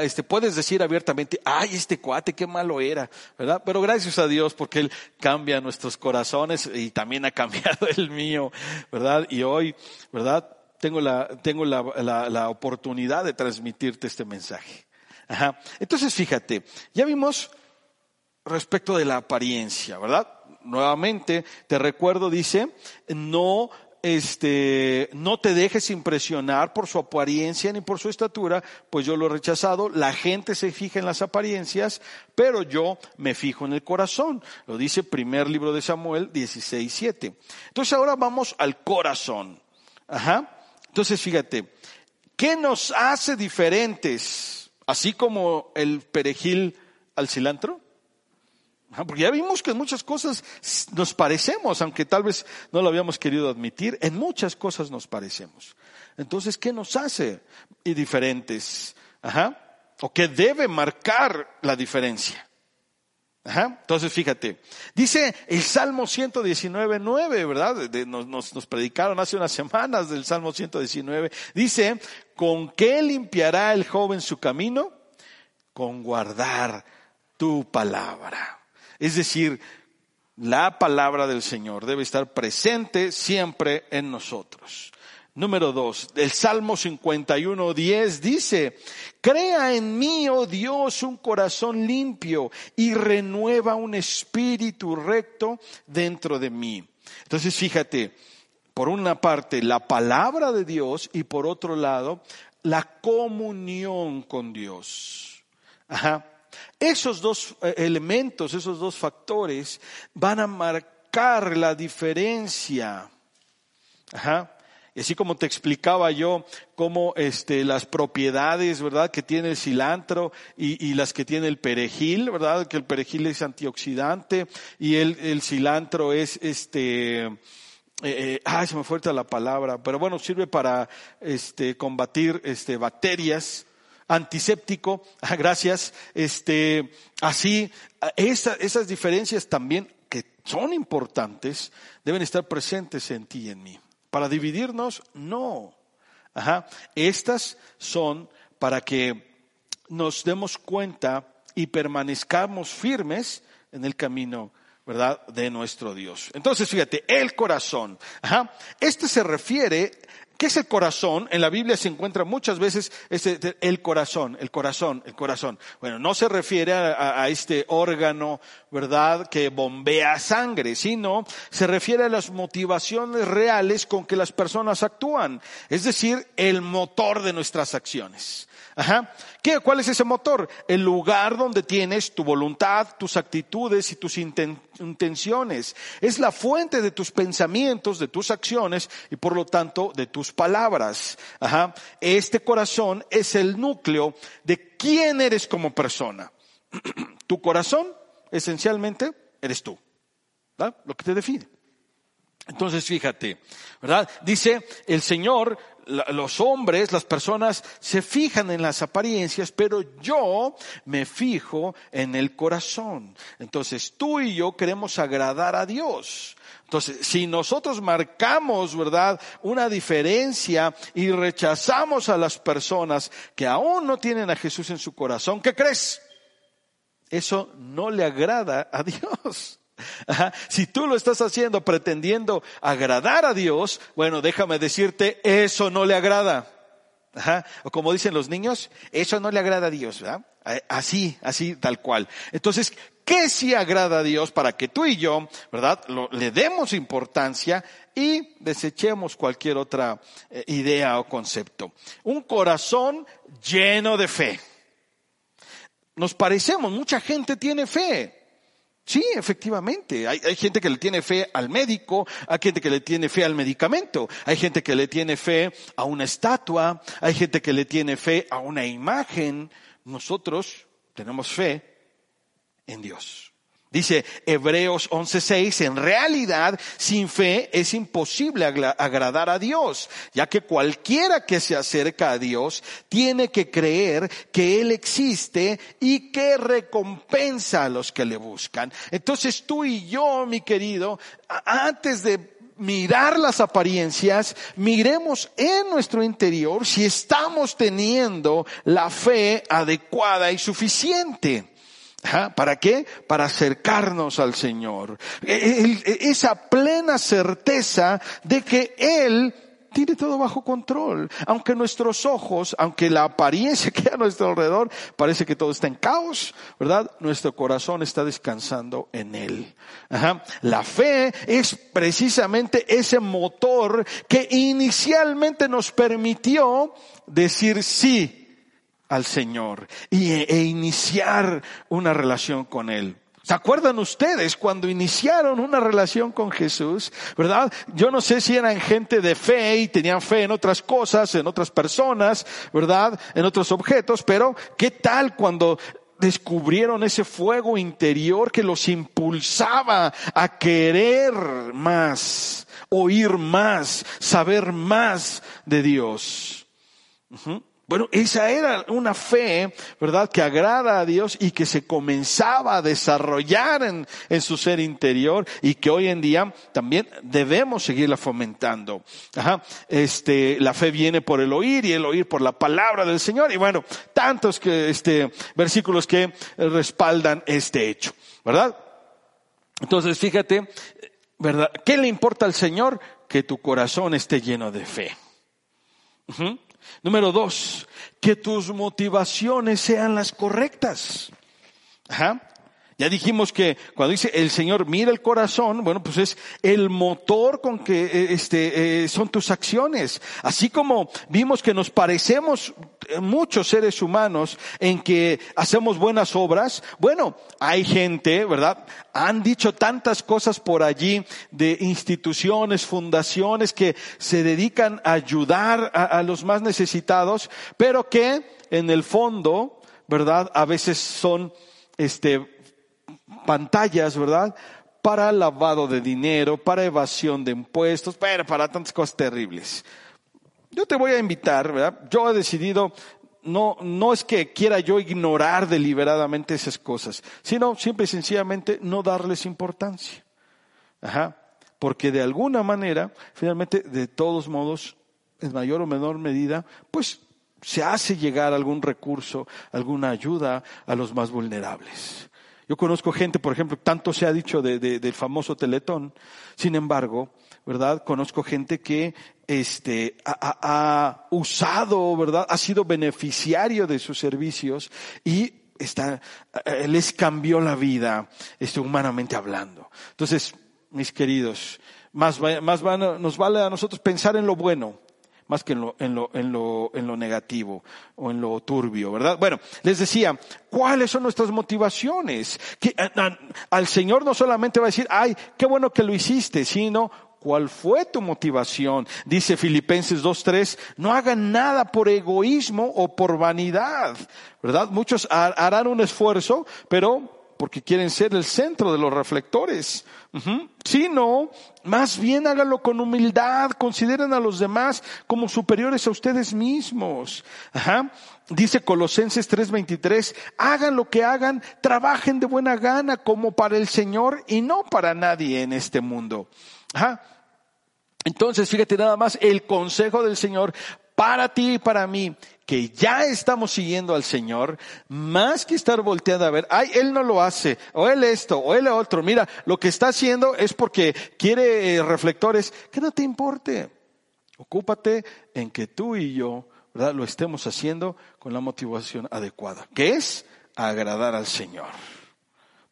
este, puedes decir abiertamente, ay, este cuate, qué malo era, ¿verdad? Pero gracias a Dios porque Él cambia nuestros corazones y también ha cambiado el mío, ¿verdad? Y hoy, ¿verdad? Tengo la, tengo la, la, la oportunidad de transmitirte este mensaje. Ajá. Entonces, fíjate, ya vimos respecto de la apariencia, ¿verdad? Nuevamente, te recuerdo, dice, no este, no te dejes impresionar por su apariencia ni por su estatura, pues yo lo he rechazado. La gente se fija en las apariencias, pero yo me fijo en el corazón. Lo dice primer libro de Samuel 16, 7. Entonces ahora vamos al corazón. Ajá. Entonces fíjate, ¿qué nos hace diferentes? Así como el perejil al cilantro. Porque ya vimos que en muchas cosas nos parecemos, aunque tal vez no lo habíamos querido admitir, en muchas cosas nos parecemos. Entonces, ¿qué nos hace diferentes? Ajá. ¿O qué debe marcar la diferencia? Ajá. Entonces, fíjate, dice el Salmo 119, 9, ¿verdad? nos, nos predicaron hace unas semanas del Salmo 119. Dice, ¿con qué limpiará el joven su camino? Con guardar tu palabra. Es decir, la palabra del Señor debe estar presente siempre en nosotros. Número dos, el Salmo 51, 10 dice, crea en mí, oh Dios, un corazón limpio y renueva un espíritu recto dentro de mí. Entonces, fíjate, por una parte, la palabra de Dios y por otro lado, la comunión con Dios. Ajá. Esos dos eh, elementos, esos dos factores van a marcar la diferencia. Ajá. Y así como te explicaba yo cómo este, las propiedades, ¿verdad?, que tiene el cilantro y, y, las que tiene el perejil, ¿verdad?, que el perejil es antioxidante y el, el cilantro es este, eh, eh, ay, se me fuerte la palabra, pero bueno, sirve para este, combatir este, bacterias, antiséptico, ah, gracias, este, así, esa, esas diferencias también que son importantes deben estar presentes en ti y en mí. Para dividirnos, no. Ajá. Estas son para que nos demos cuenta y permanezcamos firmes en el camino, ¿verdad?, de nuestro Dios. Entonces, fíjate, el corazón. Ajá. Este se refiere ¿Qué es el corazón? En la Biblia se encuentra muchas veces este, el corazón, el corazón, el corazón. Bueno, no se refiere a, a, este órgano, ¿verdad?, que bombea sangre, sino se refiere a las motivaciones reales con que las personas actúan. Es decir, el motor de nuestras acciones. Ajá. ¿Qué, ¿Cuál es ese motor? El lugar donde tienes tu voluntad, tus actitudes y tus intenciones. Es la fuente de tus pensamientos, de tus acciones y por lo tanto de tus palabras. Ajá. Este corazón es el núcleo de quién eres como persona. tu corazón, esencialmente, eres tú. ¿verdad? Lo que te define. Entonces, fíjate, ¿verdad? Dice el Señor, los hombres, las personas se fijan en las apariencias, pero yo me fijo en el corazón. Entonces, tú y yo queremos agradar a Dios. Entonces, si nosotros marcamos, ¿verdad?, una diferencia y rechazamos a las personas que aún no tienen a Jesús en su corazón, ¿qué crees? Eso no le agrada a Dios. Si tú lo estás haciendo pretendiendo agradar a Dios, bueno, déjame decirte, eso no le agrada. O como dicen los niños, eso no le agrada a Dios, ¿verdad? Así, así, tal cual. Entonces, ¿qué sí agrada a Dios para que tú y yo, ¿verdad? le demos importancia y desechemos cualquier otra eh, idea o concepto. Un corazón lleno de fe. Nos parecemos, mucha gente tiene fe. Sí, efectivamente. Hay, gente que le tiene fe al médico, hay gente que le tiene fe al medicamento, hay gente que le tiene fe a una estatua, hay gente que le tiene fe a una imagen. Nosotros tenemos fe en Dios. Dice Hebreos 11:6, en realidad sin fe es imposible agradar a Dios, ya que cualquiera que se acerca a Dios tiene que creer que Él existe y que recompensa a los que le buscan. Entonces tú y yo, mi querido, antes de mirar las apariencias, miremos en nuestro interior si estamos teniendo la fe adecuada y suficiente. ¿Para qué? Para acercarnos al Señor. E, e, esa plena certeza de que Él tiene todo bajo control. Aunque nuestros ojos, aunque la apariencia que hay a nuestro alrededor parece que todo está en caos, ¿verdad? Nuestro corazón está descansando en Él. La fe es precisamente ese motor que inicialmente nos permitió decir sí al Señor y, e iniciar una relación con Él. ¿Se acuerdan ustedes cuando iniciaron una relación con Jesús? ¿Verdad? Yo no sé si eran gente de fe y tenían fe en otras cosas, en otras personas, ¿verdad? En otros objetos, pero ¿qué tal cuando descubrieron ese fuego interior que los impulsaba a querer más, oír más, saber más de Dios? Bueno, esa era una fe, ¿verdad?, que agrada a Dios y que se comenzaba a desarrollar en, en, su ser interior y que hoy en día también debemos seguirla fomentando. Ajá. Este, la fe viene por el oír y el oír por la palabra del Señor y bueno, tantos que, este, versículos que respaldan este hecho, ¿verdad? Entonces, fíjate, ¿verdad? ¿Qué le importa al Señor? Que tu corazón esté lleno de fe. Número dos, que tus motivaciones sean las correctas. Ajá. Ya dijimos que cuando dice el Señor mira el corazón, bueno, pues es el motor con que eh, este, eh, son tus acciones. Así como vimos que nos parecemos eh, muchos seres humanos en que hacemos buenas obras, bueno, hay gente, ¿verdad? Han dicho tantas cosas por allí de instituciones, fundaciones que se dedican a ayudar a, a los más necesitados, pero que en el fondo, ¿verdad? A veces son, este, pantallas, ¿verdad? Para lavado de dinero, para evasión de impuestos, pero para tantas cosas terribles. Yo te voy a invitar, ¿verdad? Yo he decidido, no, no es que quiera yo ignorar deliberadamente esas cosas, sino simple y sencillamente no darles importancia. Ajá. Porque de alguna manera, finalmente, de todos modos, en mayor o menor medida, pues se hace llegar algún recurso, alguna ayuda a los más vulnerables. Yo conozco gente, por ejemplo, tanto se ha dicho de, del famoso Teletón, sin embargo, ¿verdad? Conozco gente que este, ha, ha, usado, ¿verdad? Ha sido beneficiario de sus servicios y está, eh, les cambió la vida, este, humanamente hablando. Entonces, mis queridos, más, más van, nos vale a nosotros pensar en lo bueno, más que en lo, en lo, en lo, en lo negativo o en lo turbio, ¿verdad? Bueno, les decía, ¿cuáles son nuestras motivaciones? Que al Señor no solamente va a decir, ay, qué bueno que lo hiciste, sino ¿Cuál fue tu motivación? Dice Filipenses 2.3, no hagan nada por egoísmo o por vanidad, ¿verdad? Muchos harán un esfuerzo, pero porque quieren ser el centro de los reflectores. Sino, más bien háganlo con humildad, consideren a los demás como superiores a ustedes mismos. Dice Colosenses 3:23, hagan lo que hagan, trabajen de buena gana como para el Señor y no para nadie en este mundo. Ajá. Entonces, fíjate nada más el consejo del Señor para ti y para mí que ya estamos siguiendo al Señor, más que estar volteando a ver, ay, Él no lo hace, o Él esto, o Él otro, mira, lo que está haciendo es porque quiere eh, reflectores, que no te importe. Ocúpate en que tú y yo, ¿verdad? Lo estemos haciendo con la motivación adecuada, que es agradar al Señor.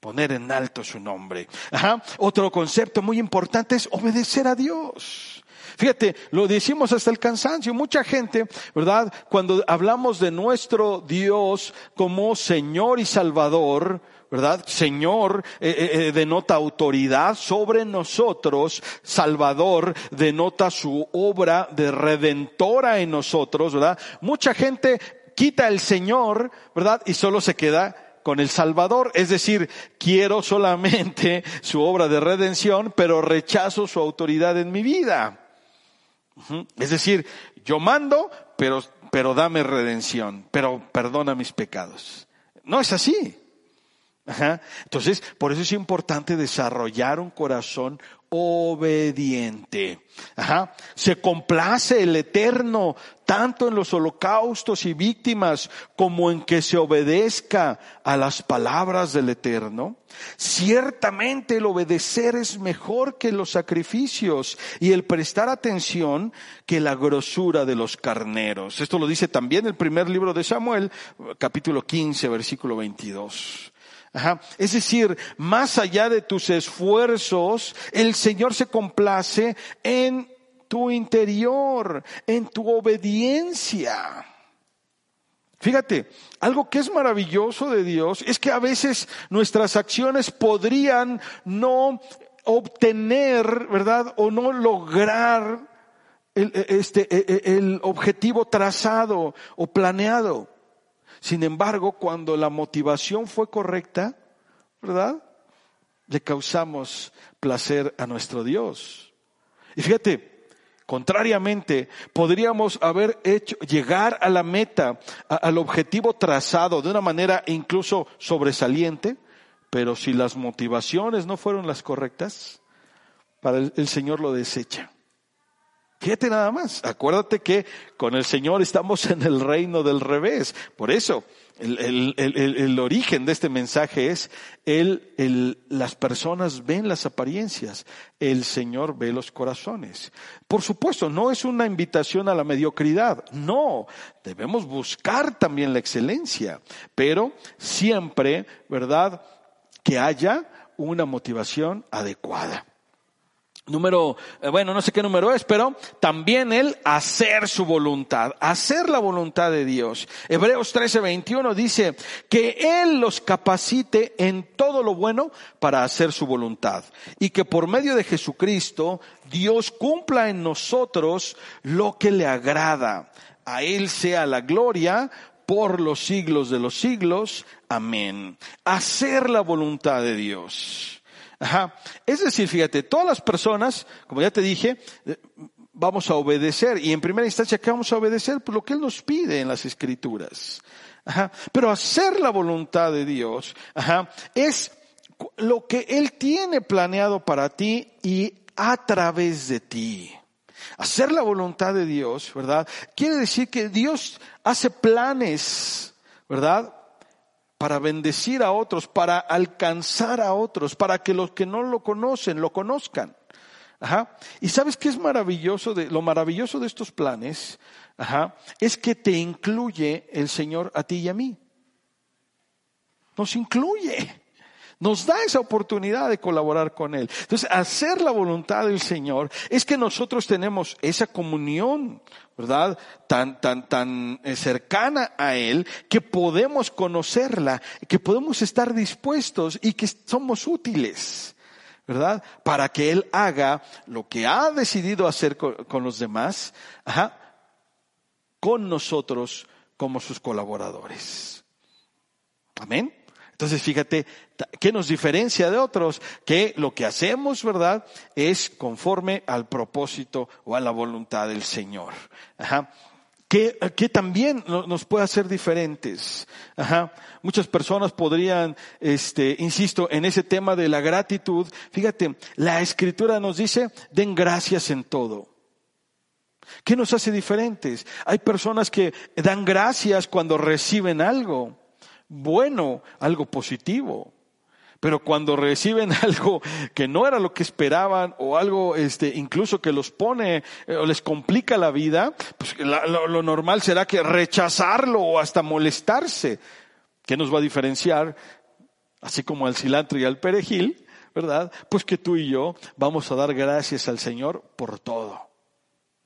Poner en alto su nombre. Ajá. Otro concepto muy importante es obedecer a Dios. Fíjate, lo decimos hasta el cansancio. Mucha gente, ¿verdad? Cuando hablamos de nuestro Dios como Señor y Salvador, ¿verdad? Señor eh, eh, eh, denota autoridad sobre nosotros, Salvador denota su obra de redentora en nosotros, ¿verdad? Mucha gente quita el Señor, ¿verdad? Y solo se queda con el Salvador, es decir, quiero solamente su obra de redención, pero rechazo su autoridad en mi vida. Es decir, yo mando, pero, pero dame redención, pero perdona mis pecados. No es así. Entonces, por eso es importante desarrollar un corazón obediente. Ajá. Se complace el Eterno tanto en los holocaustos y víctimas como en que se obedezca a las palabras del Eterno. Ciertamente el obedecer es mejor que los sacrificios y el prestar atención que la grosura de los carneros. Esto lo dice también el primer libro de Samuel, capítulo 15, versículo 22. Es decir, más allá de tus esfuerzos, el Señor se complace en tu interior, en tu obediencia. Fíjate, algo que es maravilloso de Dios es que a veces nuestras acciones podrían no obtener, ¿verdad? O no lograr el, este, e, e, el objetivo trazado o planeado. Sin embargo, cuando la motivación fue correcta, ¿verdad? Le causamos placer a nuestro Dios. Y fíjate, Contrariamente, podríamos haber hecho llegar a la meta, al objetivo trazado de una manera incluso sobresaliente, pero si las motivaciones no fueron las correctas, para el Señor lo desecha. Fíjate nada más, acuérdate que con el Señor estamos en el reino del revés. Por eso, el, el, origen de este mensaje es, el, las personas ven las apariencias, el Señor ve los corazones. Por supuesto, no es una invitación a la mediocridad, no, debemos buscar también la excelencia, pero siempre, ¿verdad? Que haya una motivación adecuada. Número, eh, bueno, no sé qué número es, pero también el hacer su voluntad, hacer la voluntad de Dios. Hebreos 13:21 dice que Él los capacite en todo lo bueno para hacer su voluntad y que por medio de Jesucristo Dios cumpla en nosotros lo que le agrada. A Él sea la gloria por los siglos de los siglos. Amén. Hacer la voluntad de Dios. Ajá. Es decir, fíjate, todas las personas, como ya te dije, eh, vamos a obedecer. Y en primera instancia, ¿qué vamos a obedecer? Por lo que Él nos pide en las Escrituras. Ajá. Pero hacer la voluntad de Dios, ajá, es lo que Él tiene planeado para ti y a través de ti. Hacer la voluntad de Dios, ¿verdad? Quiere decir que Dios hace planes, ¿verdad? Para bendecir a otros, para alcanzar a otros, para que los que no lo conocen lo conozcan. Ajá. Y sabes qué es maravilloso de, lo maravilloso de estos planes, ajá, es que te incluye el Señor a ti y a mí. Nos incluye. Nos da esa oportunidad de colaborar con Él. Entonces, hacer la voluntad del Señor es que nosotros tenemos esa comunión, ¿verdad? Tan, tan, tan eh, cercana a Él que podemos conocerla, que podemos estar dispuestos y que somos útiles. ¿verdad? Para que Él haga lo que ha decidido hacer con, los demás, ajá, con nosotros como sus colaboradores. Amén. Entonces, fíjate, ¿qué nos diferencia de otros? Que lo que hacemos, ¿verdad? Es conforme al propósito o a la voluntad del Señor. Ajá. Que, que, también nos puede hacer diferentes. Ajá. Muchas personas podrían, este, insisto, en ese tema de la gratitud. Fíjate, la escritura nos dice, den gracias en todo. ¿Qué nos hace diferentes? Hay personas que dan gracias cuando reciben algo bueno, algo positivo. Pero cuando reciben algo que no era lo que esperaban o algo este, incluso que los pone eh, o les complica la vida, pues lo, lo normal será que rechazarlo o hasta molestarse. ¿Qué nos va a diferenciar? Así como al cilantro y al perejil, ¿verdad? Pues que tú y yo vamos a dar gracias al Señor por todo.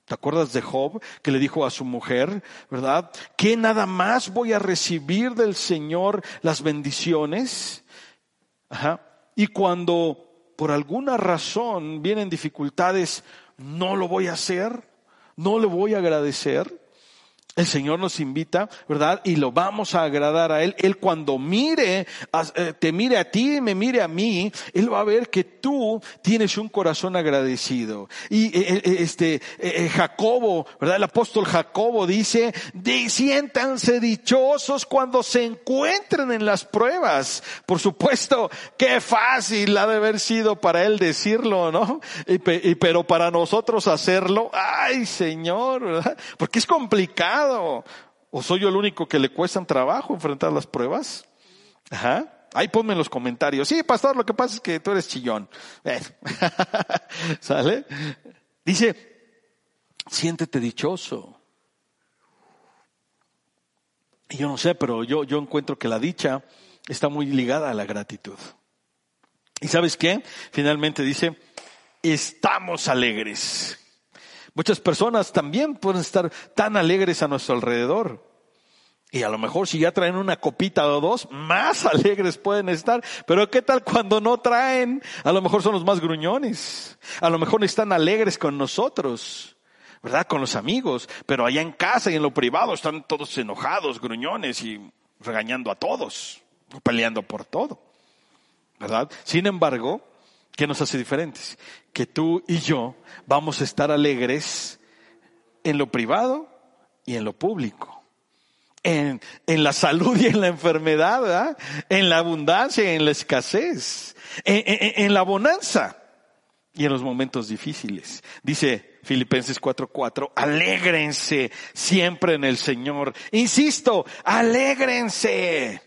¿Te acuerdas de Job que le dijo a su mujer, verdad? Que nada más voy a recibir del Señor las bendiciones. Ajá. Y cuando por alguna razón vienen dificultades, no lo voy a hacer, no le voy a agradecer. El Señor nos invita, ¿verdad? Y lo vamos a agradar a Él. Él cuando mire, eh, te mire a ti y me mire a mí, Él va a ver que tú tienes un corazón agradecido. Y eh, eh, este, Jacobo, ¿verdad? El apóstol Jacobo dice, siéntanse dichosos cuando se encuentren en las pruebas. Por supuesto, qué fácil ha de haber sido para Él decirlo, ¿no? Y, pero para nosotros hacerlo, ay Señor, ¿verdad? Porque es complicado ¿O soy yo el único que le cuestan trabajo enfrentar las pruebas? Ajá. Ahí ponme en los comentarios. Sí, pastor, lo que pasa es que tú eres chillón. ¿Sale? Dice, siéntete dichoso. Y yo no sé, pero yo, yo encuentro que la dicha está muy ligada a la gratitud. ¿Y sabes qué? Finalmente dice, estamos alegres. Muchas personas también pueden estar tan alegres a nuestro alrededor. Y a lo mejor si ya traen una copita o dos, más alegres pueden estar. Pero ¿qué tal cuando no traen? A lo mejor son los más gruñones. A lo mejor están alegres con nosotros. ¿Verdad? Con los amigos. Pero allá en casa y en lo privado están todos enojados, gruñones y regañando a todos. Peleando por todo. ¿Verdad? Sin embargo, ¿Qué nos hace diferentes? Que tú y yo vamos a estar alegres en lo privado y en lo público. En, en la salud y en la enfermedad, en la abundancia y en la escasez, en, en, en la bonanza y en los momentos difíciles. Dice Filipenses 4:4, alégrense siempre en el Señor. Insisto, alégrense.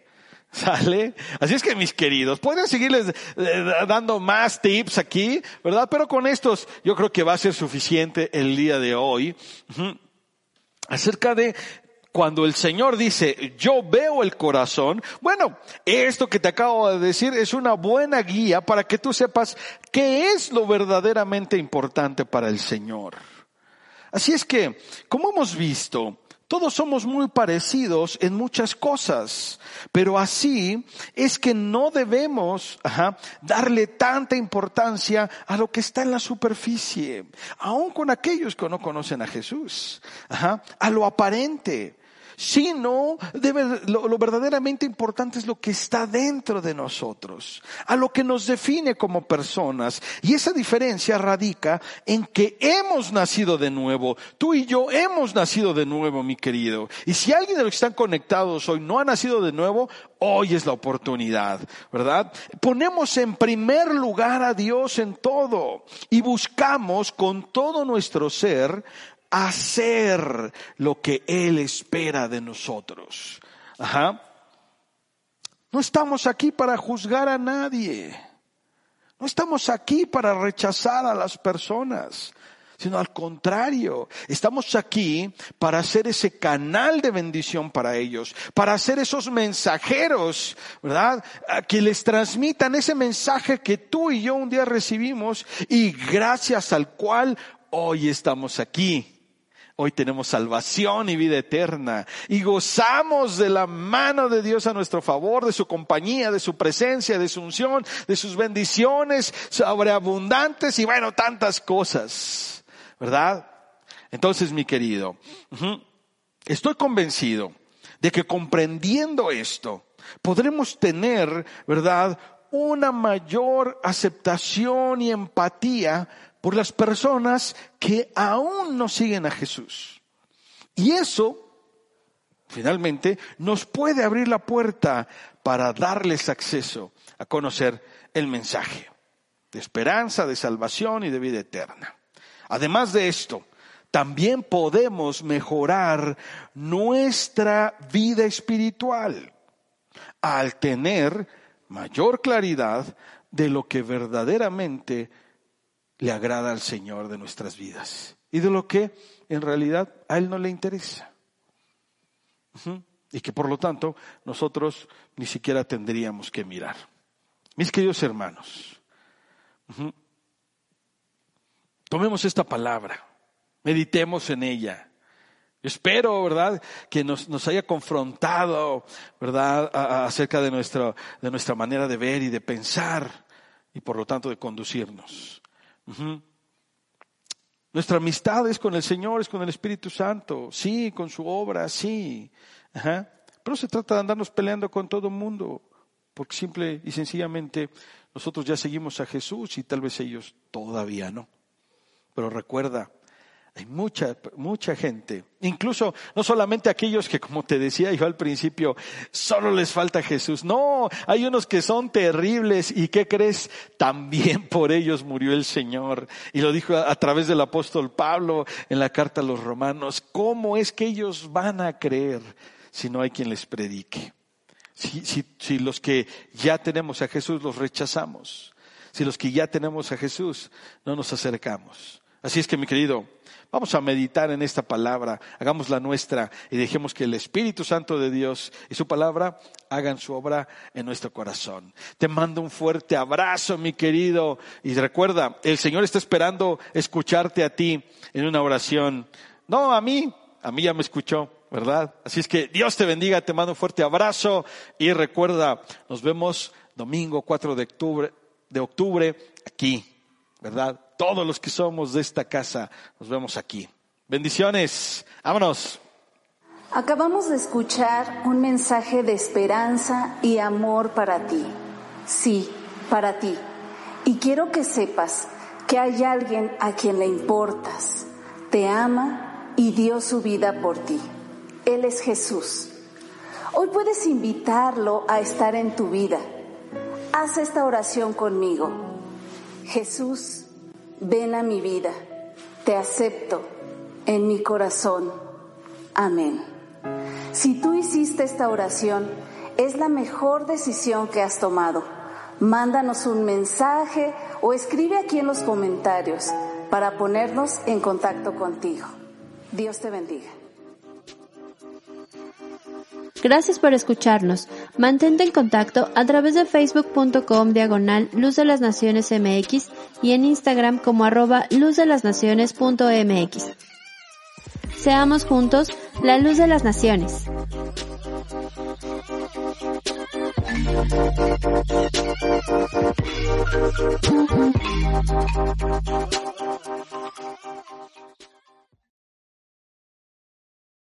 ¿Sale? Así es que mis queridos, pueden seguirles eh, dando más tips aquí, ¿verdad? Pero con estos yo creo que va a ser suficiente el día de hoy. Acerca de cuando el Señor dice, yo veo el corazón, bueno, esto que te acabo de decir es una buena guía para que tú sepas qué es lo verdaderamente importante para el Señor. Así es que, como hemos visto, todos somos muy parecidos en muchas cosas, pero así es que no debemos darle tanta importancia a lo que está en la superficie, aun con aquellos que no conocen a Jesús, a lo aparente sino debe, lo, lo, verdaderamente importante es lo que está dentro de nosotros, a lo que nos define como personas. Y esa diferencia radica en que hemos nacido de nuevo. Tú y yo hemos nacido de nuevo, mi querido. Y si alguien de los que están conectados hoy no ha nacido de nuevo, hoy es la oportunidad, ¿verdad? Ponemos en primer lugar a Dios en todo y buscamos con todo nuestro ser hacer lo que Él espera de nosotros. Ajá. No estamos aquí para juzgar a nadie. No estamos aquí para rechazar a las personas, sino al contrario, estamos aquí para hacer ese canal de bendición para ellos, para hacer esos mensajeros, ¿verdad? Que les transmitan ese mensaje que tú y yo un día recibimos y gracias al cual hoy estamos aquí. Hoy tenemos salvación y vida eterna y gozamos de la mano de Dios a nuestro favor, de su compañía, de su presencia, de su unción, de sus bendiciones sobreabundantes y bueno, tantas cosas, ¿verdad? Entonces, mi querido, estoy convencido de que comprendiendo esto, podremos tener, ¿verdad? Una mayor aceptación y empatía por las personas que aún no siguen a Jesús. Y eso, finalmente, nos puede abrir la puerta para darles acceso a conocer el mensaje de esperanza, de salvación y de vida eterna. Además de esto, también podemos mejorar nuestra vida espiritual al tener mayor claridad de lo que verdaderamente le agrada al Señor de nuestras vidas y de lo que en realidad a Él no le interesa. Y que por lo tanto nosotros ni siquiera tendríamos que mirar. Mis queridos hermanos, tomemos esta palabra, meditemos en ella. espero, ¿verdad?, que nos, nos haya confrontado, ¿verdad?, acerca de, nuestra, de nuestra manera de ver y de pensar y por lo tanto de conducirnos. Nuestra amistad es con el Señor, es con el Espíritu Santo, sí, con su obra, sí. Pero se trata de andarnos peleando con todo el mundo, porque simple y sencillamente nosotros ya seguimos a Jesús y tal vez ellos todavía no. Pero recuerda, hay mucha, mucha gente, incluso no solamente aquellos que, como te decía yo al principio, solo les falta Jesús. No, hay unos que son terribles y ¿qué crees? También por ellos murió el Señor. Y lo dijo a, través del apóstol Pablo en la carta a los romanos. ¿Cómo es que ellos van a creer si no hay quien les predique? Si, si, si los que ya tenemos a Jesús los rechazamos, si los que ya tenemos a Jesús no nos acercamos. Así es que mi querido, Vamos a meditar en esta palabra, hagámosla nuestra y dejemos que el Espíritu Santo de Dios y su palabra hagan su obra en nuestro corazón. Te mando un fuerte abrazo, mi querido, y recuerda, el Señor está esperando escucharte a ti en una oración. No, a mí, a mí ya me escuchó, ¿verdad? Así es que Dios te bendiga, te mando un fuerte abrazo y recuerda, nos vemos domingo 4 de octubre, de octubre aquí, ¿verdad? Todos los que somos de esta casa, nos vemos aquí. Bendiciones. Vámonos.
Acabamos de escuchar un mensaje de esperanza y amor para ti. Sí, para ti. Y quiero que sepas que hay alguien a quien le importas, te ama y dio su vida por ti. Él es Jesús. Hoy puedes invitarlo a estar en tu vida. Haz esta oración conmigo. Jesús, ven a mi vida. Te acepto en mi corazón. Amén. Si tú hiciste esta oración, es la mejor decisión que has tomado. Mándanos un mensaje o escribe aquí en los comentarios para ponernos en contacto contigo. Dios te bendiga.
Gracias por escucharnos. Mantente en contacto a través de facebook.com diagonal Luz de las Naciones MX y en Instagram como arroba luz de las naciones.mx. Seamos juntos la luz de las naciones.